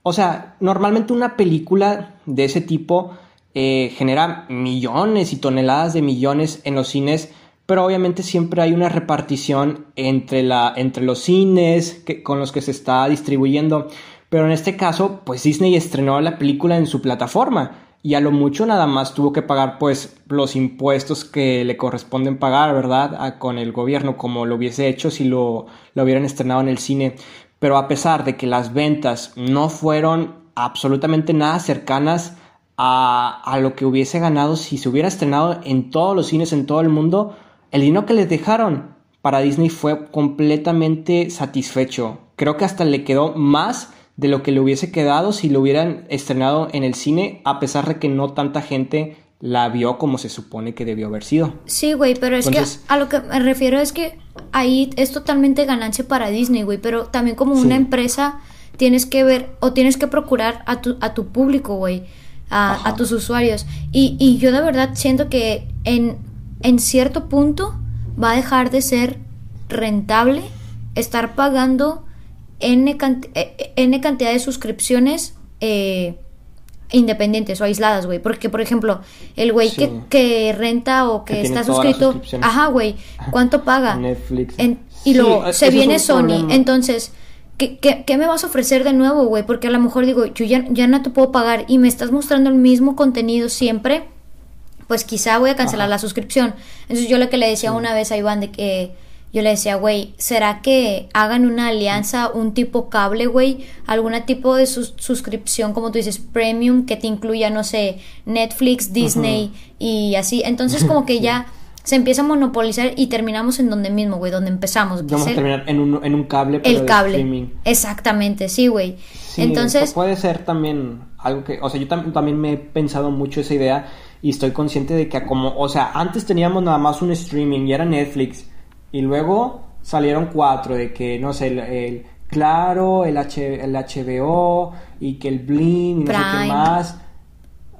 O sea, normalmente una película de ese tipo eh, genera millones y toneladas de millones en los cines, pero obviamente siempre hay una repartición entre, la, entre los cines que, con los que se está distribuyendo. Pero en este caso, pues Disney estrenó la película en su plataforma y a lo mucho nada más tuvo que pagar pues los impuestos que le corresponden pagar, ¿verdad? con el gobierno como lo hubiese hecho si lo, lo hubieran estrenado en el cine. Pero a pesar de que las ventas no fueron absolutamente nada cercanas a, a, lo que hubiese ganado si se hubiera estrenado en todos los cines en todo el mundo, el dinero que les dejaron para Disney fue completamente satisfecho. Creo que hasta le quedó más de lo que le hubiese quedado si lo hubieran estrenado en el cine, a pesar de que no tanta gente la vio como se supone que debió haber sido. Sí, güey, pero es que a lo que me refiero es que ahí es totalmente ganancia para Disney, güey, pero también como una empresa tienes que ver o tienes que procurar a tu, a tu público, güey, a, a, tus usuarios. Y, y yo de verdad siento que en, en cierto punto va a dejar de ser rentable estar pagando N, eh, N cantidad de suscripciones eh, independientes o aisladas, güey. Porque, por ejemplo, el güey que, renta o que, está suscrito, ajá, güey, ¿cuánto paga? Netflix. y luego se viene Sony. Entonces, ¿qué, ¿qué, me vas a ofrecer de nuevo, güey? Porque a lo mejor digo, yo ya, ya no te puedo pagar y me estás mostrando el mismo contenido siempre, pues quizá voy a cancelar la suscripción. Entonces, yo lo que le decía una vez a Iván de que yo le decía, güey, ¿será que hagan una alianza, un tipo cable, güey? ¿Algún tipo de suscripción, como tú dices, premium, que te incluya, no sé, Netflix, Disney y así? Entonces como que ya se empieza a monopolizar y terminamos en donde mismo, güey, donde empezamos. Vamos a terminar en un, en un cable, pero el cable. streaming. Exactamente, sí, güey. Entonces... Puede ser también algo que, o sea, yo también me he pensado mucho esa idea y estoy consciente de que como, o sea, antes teníamos nada más un streaming y era Netflix y luego salieron cuatro de que, no sé, el, Claro, el, H, el HBO y que el Blim y no sé qué más.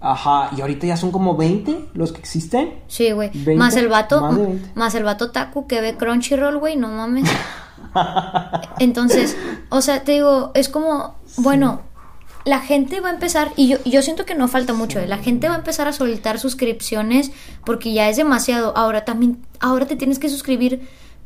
Ajá, y ahorita ya son como 20 los que existen. Sí, güey. Más el vato, más, el vato Taku que ve Crunchyroll, güey, no mames. Entonces, o sea, te digo, es como, bueno, la gente va a empezar, y yo, yo siento que no falta mucho, ¿eh? la gente va a empezar a soltar suscripciones porque ya es demasiado. Ahora también, ahora te tienes que suscribir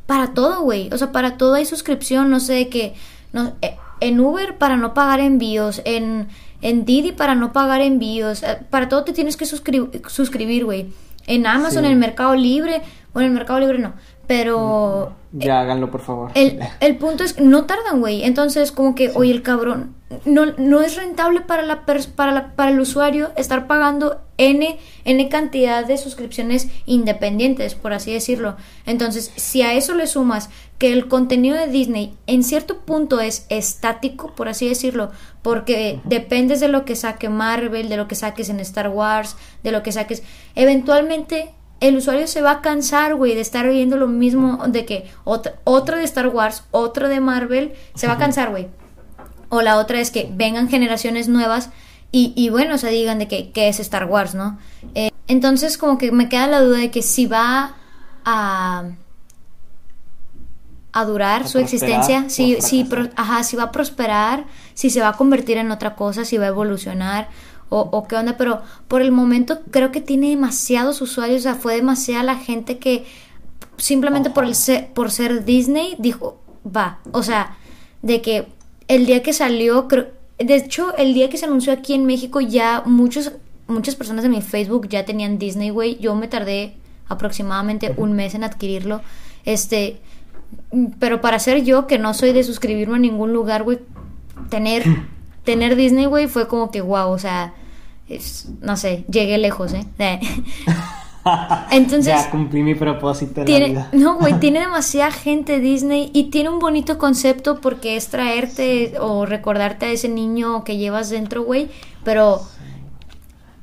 para todo, güey. O sea, para todo hay suscripción, no sé, que no, eh, en Uber para no pagar envíos, en, en Didi para no pagar envíos, eh, para todo te tienes que suscribir, güey. En Amazon, en el Mercado Libre, bueno, en el Mercado Libre no, pero... Ya háganlo, por favor. El, el punto es que no tardan, güey. Entonces, como que, oye, el cabrón, no, no es rentable para, la para, la, para el usuario estar pagando N, N cantidad de suscripciones independientes, por así decirlo. Entonces, si a eso le sumas que el contenido de Disney en cierto punto es estático, por así decirlo, porque dependes de lo que saque Marvel, de lo que saques en Star Wars, de lo que saques, eventualmente el usuario se va a cansar, güey, de estar viendo lo mismo, de que otro, de Star Wars, otro de Marvel, se va a cansar, güey. O la otra es que vengan generaciones nuevas y, y bueno, o sea, digan de que, es Star Wars, ¿no? Eh, entonces como que me queda la duda de que si va a a durar su existencia, si, si, ajá, si va a prosperar, si se va a convertir en otra cosa, si va a evolucionar o, qué onda, pero por el momento creo que tiene demasiados usuarios, o sea, fue demasiada la gente que simplemente por, el ser, por ser Disney dijo, va, o sea, de que el día que salió, creo, de hecho, el día que se anunció aquí en México ya muchos, muchas personas de mi Facebook ya tenían Disney, güey, yo me tardé aproximadamente un mes en adquirirlo, este, pero para ser yo, que no soy de suscribirme a ningún lugar, güey, tener tener Disney, güey, fue como que wow, o sea, no sé, llegué lejos, ¿eh? Entonces. Ya cumplí mi propósito en tiene, la vida. No, güey, tiene demasiada gente Disney y tiene un bonito concepto porque es traerte o recordarte a ese niño que llevas dentro, güey. Pero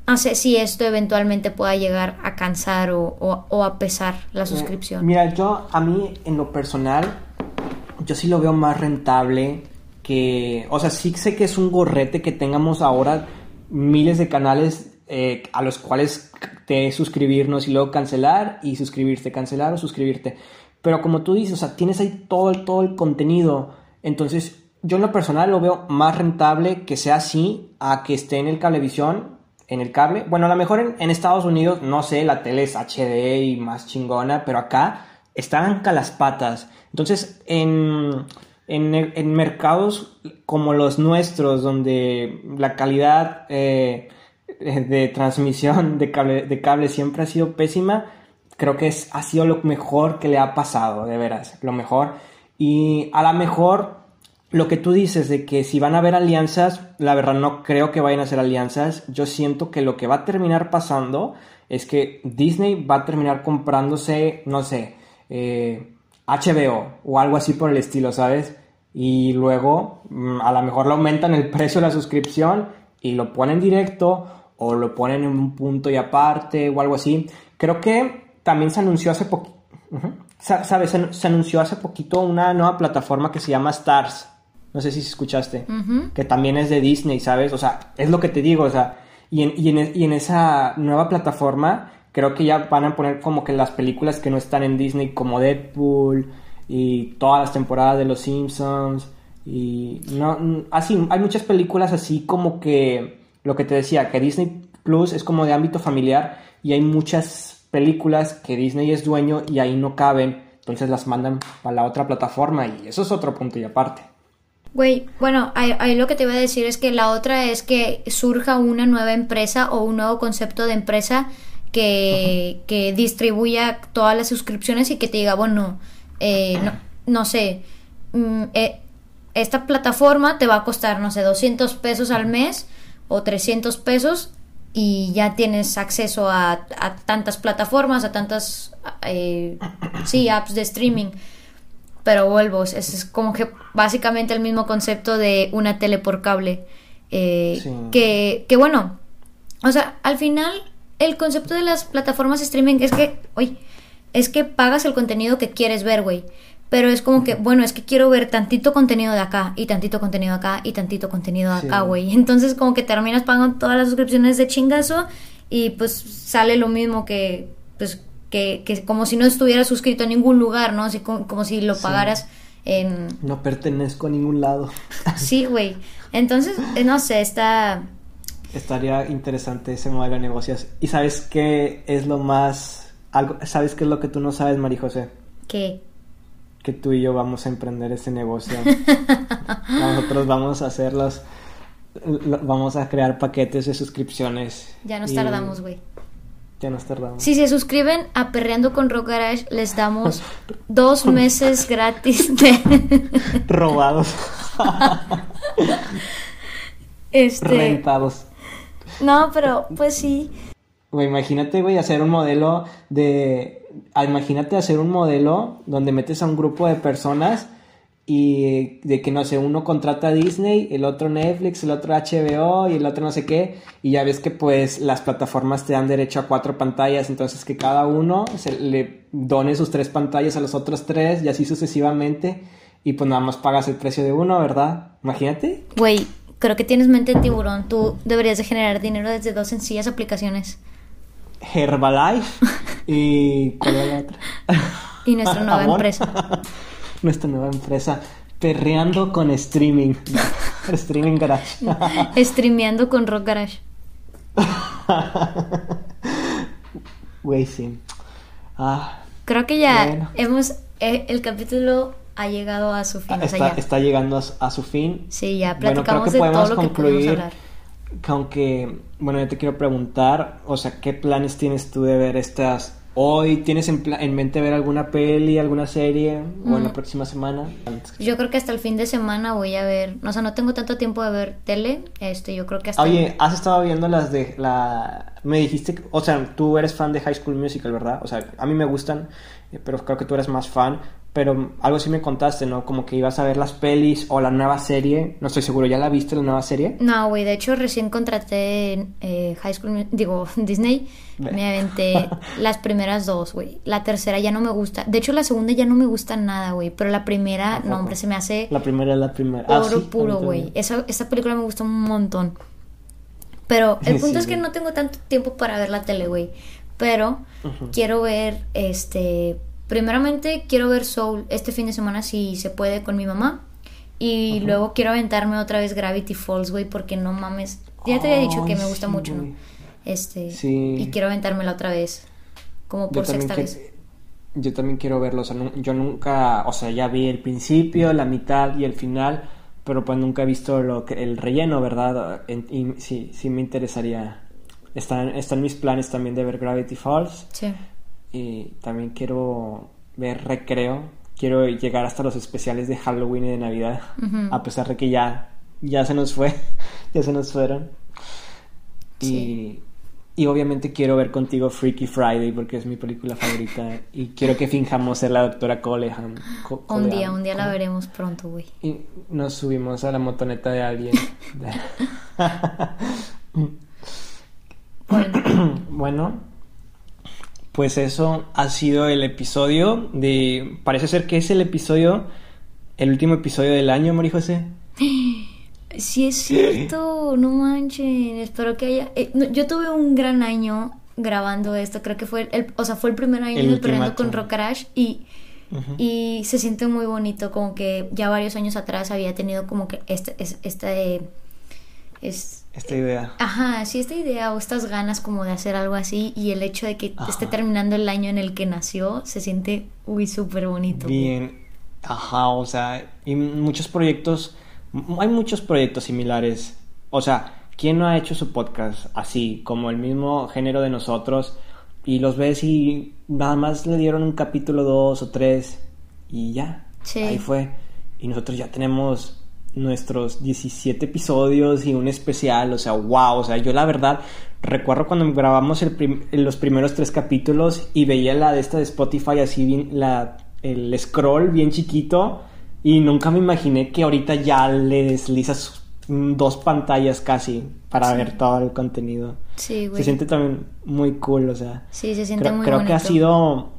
no sé si esto eventualmente pueda llegar a cansar o, a pesar la suscripción. Mira, yo, a mí, en lo personal, yo sí lo veo más rentable que, o sea, sí sé que es un gorrete que tengamos ahora miles de canales eh, a los cuales te suscribirnos y luego cancelar y suscribirte, cancelar o suscribirte. Pero como tú dices, o sea, tienes ahí todo, todo el contenido. Entonces, yo en lo personal lo veo más rentable que sea así a que esté en el cablevisión, en el cable. Bueno, a lo mejor en, Estados Unidos, no sé, la tele es HD y más chingona, pero acá están las patas. Entonces, en, en, en mercados como los nuestros, donde la calidad eh, de transmisión de cable, de cable siempre ha sido pésima, creo que es, ha sido lo mejor que le ha pasado, de veras, lo mejor. Y a lo mejor lo que tú dices de que si van a haber alianzas, la verdad no creo que vayan a ser alianzas. Yo siento que lo que va a terminar pasando es que Disney va a terminar comprándose, no sé, eh, HBO o algo así por el estilo, ¿sabes? Y luego mm, a lo mejor le aumentan el precio de la suscripción y lo ponen directo o lo ponen en un punto y aparte o algo así. Creo que también se anunció hace poquito, ¿sabes? Se, se, anunció hace poquito una nueva plataforma que se llama Stars. No sé si escuchaste. Que también es de Disney, ¿sabes? O sea, es lo que te digo, o sea, y en, y en, y en esa nueva plataforma creo que ya van a poner como que las películas que no están en Disney como Deadpool y todas las temporadas de Los Simpsons y no así hay muchas películas así como que lo que te decía que Disney Plus es como de ámbito familiar y hay muchas películas que Disney es dueño y ahí no caben entonces las mandan a la otra plataforma y eso es otro punto y aparte. Güey, bueno, ahí, ahí, lo que te iba a decir es que la otra es que surja una nueva empresa o un nuevo concepto de empresa que, que distribuya todas las suscripciones y que te diga, bueno, eh, no, no, sé, mm, eh, esta plataforma te va a costar, no sé, 200 pesos al mes o 300 pesos y ya tienes acceso a, a tantas plataformas, a tantas, eh, sí, apps de streaming. Pero vuelvo, es, es, como que básicamente el mismo concepto de una tele por cable. Eh, sí. que, que bueno, o sea, al final el concepto de las plataformas streaming es que, oye, es que pagas el contenido que quieres ver, güey. Pero es como que, bueno, es que quiero ver tantito contenido de acá, y tantito contenido de acá, y tantito contenido de acá, güey. Entonces, como que terminas pagando todas las suscripciones de chingazo, y pues sale lo mismo que, pues, que, que como si no estuvieras suscrito a ningún lugar, ¿no? Así como, como si lo pagaras sí. en... No pertenezco a ningún lado. sí, güey. Entonces, eh, no sé, está estaría interesante ese modelo de negocios. ¿Y sabes qué es lo más... Algo, ¿Sabes qué es lo que tú no sabes, María José? ¿Qué? Que tú y yo vamos a emprender ese negocio. Nosotros vamos a hacer los... Vamos a crear paquetes de suscripciones. Ya nos y... tardamos, güey. Ya nos tardamos. Si se suscriben a Perreando con Rock Garage, les damos dos meses gratis de... Robados. este... Rentados. No, pero pues sí. Güey, imagínate, güey, hacer un modelo de... Imagínate hacer un modelo donde metes a un grupo de personas y de que, no sé, uno contrata a Disney, el otro Netflix, el otro HBO y el otro no sé qué. Y ya ves que pues las plataformas te dan derecho a cuatro pantallas, entonces que cada uno se le done sus tres pantallas a los otros tres y así sucesivamente. Y pues nada más pagas el precio de uno, ¿verdad? Imagínate. Güey, creo que tienes mente de tiburón. Tú deberías de generar dinero desde dos sencillas aplicaciones. Herbalife y ¿cuál es la otra? Y nuestra nueva empresa. nuestra nueva empresa. Perreando con streaming. streaming Garage. Streameando con Rock Garage. Güey, sí. Ah, Creo que ya bueno. hemos... Eh, el capítulo ha llegado a su fin. O sea, está llegando a, a, su fin. Sí, ya platicamos bueno, creo que de todo lo concluir que podemos hablar. Que aunque, bueno, yo te quiero preguntar, o sea, ¿qué planes tienes tú de ver estas hoy? ¿Tienes en, en mente ver alguna peli, alguna serie mm. o en la próxima semana? Yo creo que hasta el fin de semana voy a ver, o sea, no tengo tanto tiempo de ver tele, este, yo creo que hasta... Oye, ¿has estado viendo las de la... Me dijiste, o sea, tú eres fan de High School Musical, ¿verdad? O sea, a mí me gustan, eh, pero creo que tú eres más fan, pero algo sí me contaste, ¿no? Como que ibas a ver las pelis o la nueva serie. No estoy seguro, ¿ya la viste la nueva serie? No, güey, de hecho recién contraté eh, High School, digo, Disney. Me aventé las primeras dos, güey. La tercera ya no me gusta. De hecho, la segunda ya no me gusta nada, güey. Pero la primera, no, hombre, se me hace... La primera es la primera. Oro ah, sí, puro, güey. Esa, esa película me gusta un montón. Pero el punto sí, es que no tengo tanto tiempo para ver la tele, güey. Pero uh -huh. quiero ver, este Primeramente quiero ver Soul este fin de semana si se puede con mi mamá. Y luego quiero aventarme otra vez Gravity Falls, güey, porque no mames. Ya te había dicho que me gusta sí, mucho, ¿no? Este. Sí. Y quiero aventármela otra vez. Como por Yo sexta vez. yo también quiero verlo. O sea, yo nunca, o sea, ya vi el principio, la mitad y el final, pero pues nunca he visto lo que, el relleno, ¿verdad? En- y sí, sí me interesaría. Están, están mis planes también de ver Gravity Falls. Sí. Y también quiero ver Recreo. Quiero llegar hasta los especiales de Halloween y de Navidad. A pesar de que ya, ya se nos fue. ya se nos fueron. Y, Sí. y obviamente quiero ver contigo Freaky Friday porque es mi película favorita. Y quiero que finjamos ser la doctora Colehan. Co- Un día, un día la veremos pronto, güey. Y nos subimos a la motoneta de alguien. Bueno, Bueno, pues eso ha sido el episodio de... Parece ser que es el episodio, el último episodio del año, María José. sí es cierto, no manchen. Espero que haya. eh, no, yo tuve un gran año grabando esto. Creo que fue el, o sea, fue el primer año El con Rock Garage y. Y se siente muy bonito, como que ya varios años atrás había tenido como que este, es- esta, eh, es, Esta idea. ajá, sí, esta idea o estas ganas como de hacer algo así y el hecho de que Ajá. esté terminando el año en el que nació, se siente, uy, súper bonito. Bien. Ajá, o sea, y muchos proyectos, hay muchos proyectos similares. O sea, ¿quién no ha hecho su podcast así, como el mismo género de nosotros? Y los ves y nada más le dieron un capítulo dos o tres y ya. Sí. Ahí fue. Y nosotros ya tenemos nuestros 17 episodios y un especial, o sea, wow, o sea, yo la verdad recuerdo cuando grabamos el prim- los primeros tres capítulos y veía la de esta de Spotify así bien, la, el scroll bien chiquito y nunca me imaginé que ahorita ya le deslizas dos pantallas casi para Sí. ver todo el contenido. Sí, güey. Se siente también muy cool, o sea. Sí, se siente Creo, muy creo bonito. que ha sido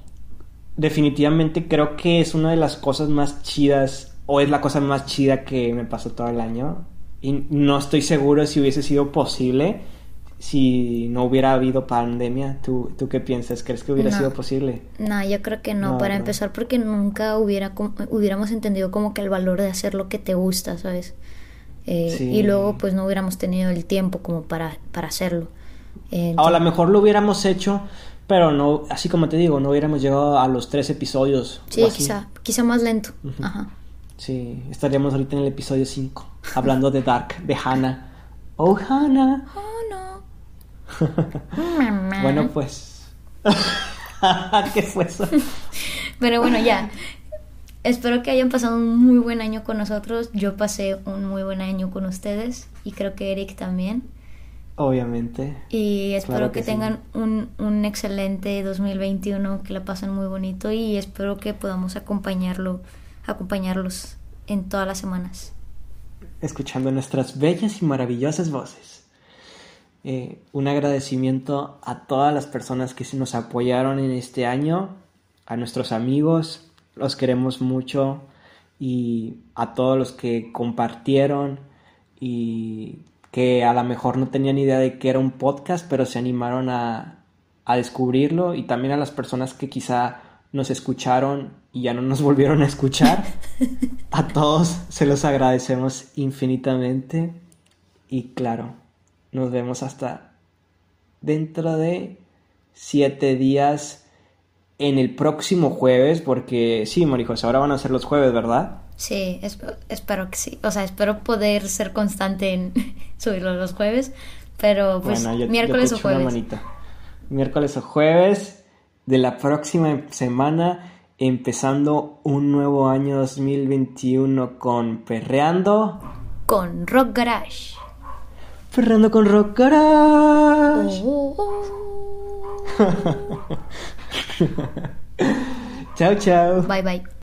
definitivamente creo que es una de las cosas más chidas o es la cosa más chida que me pasó todo el año y no estoy seguro si hubiese sido posible si no hubiera habido pandemia. ¿Tú, tú qué piensas? ¿Crees que hubiera No. sido posible? No, yo creo que no, No, para no. empezar porque nunca hubiera hubiéramos entendido como que el valor de hacer lo que te gusta, ¿sabes? Eh, Sí. Y luego pues no hubiéramos tenido el tiempo como para, para hacerlo. Eh, O a lo mejor lo hubiéramos hecho, pero no, así como te digo, no hubiéramos llegado a los tres episodios. Sí, quizá, quizá más lento. Ajá. Sí, estaríamos ahorita en el episodio 5, hablando de Dark, de Hannah. Oh, Hannah. Oh, no. Bueno, pues. ¿Qué fue eso? Pero bueno, ya. Espero que hayan pasado un muy buen año con nosotros. Yo pasé un muy buen año con ustedes y creo que Eric también. Obviamente. Y espero Claro que, que sí. tengan un, un excelente 2021, que la pasen muy bonito y espero que podamos acompañarlo, acompañarlos en todas las semanas. Escuchando nuestras bellas y maravillosas voces. Eh, un agradecimiento a todas las personas que nos apoyaron en este año, a nuestros amigos, los queremos mucho y a todos los que compartieron y que a lo mejor no tenían idea de que era un podcast, pero se animaron a, a descubrirlo y también a las personas que quizá nos escucharon y ya no nos volvieron a escuchar. A todos se los agradecemos infinitamente y claro, nos vemos hasta dentro de siete días en el próximo jueves, porque sí, Marijos, ahora van a ser los jueves, ¿verdad? Sí, esp- espero que sí. O sea, espero poder ser constante en subirlo los jueves, pero pues Bueno, yo- miércoles o jueves. Miércoles o jueves de la próxima semana, empezando un nuevo año 2021 con Perreando. Con Rock Garage. Perreando con Rock Garage. Oh, oh, oh. chao, chao. Bye bye.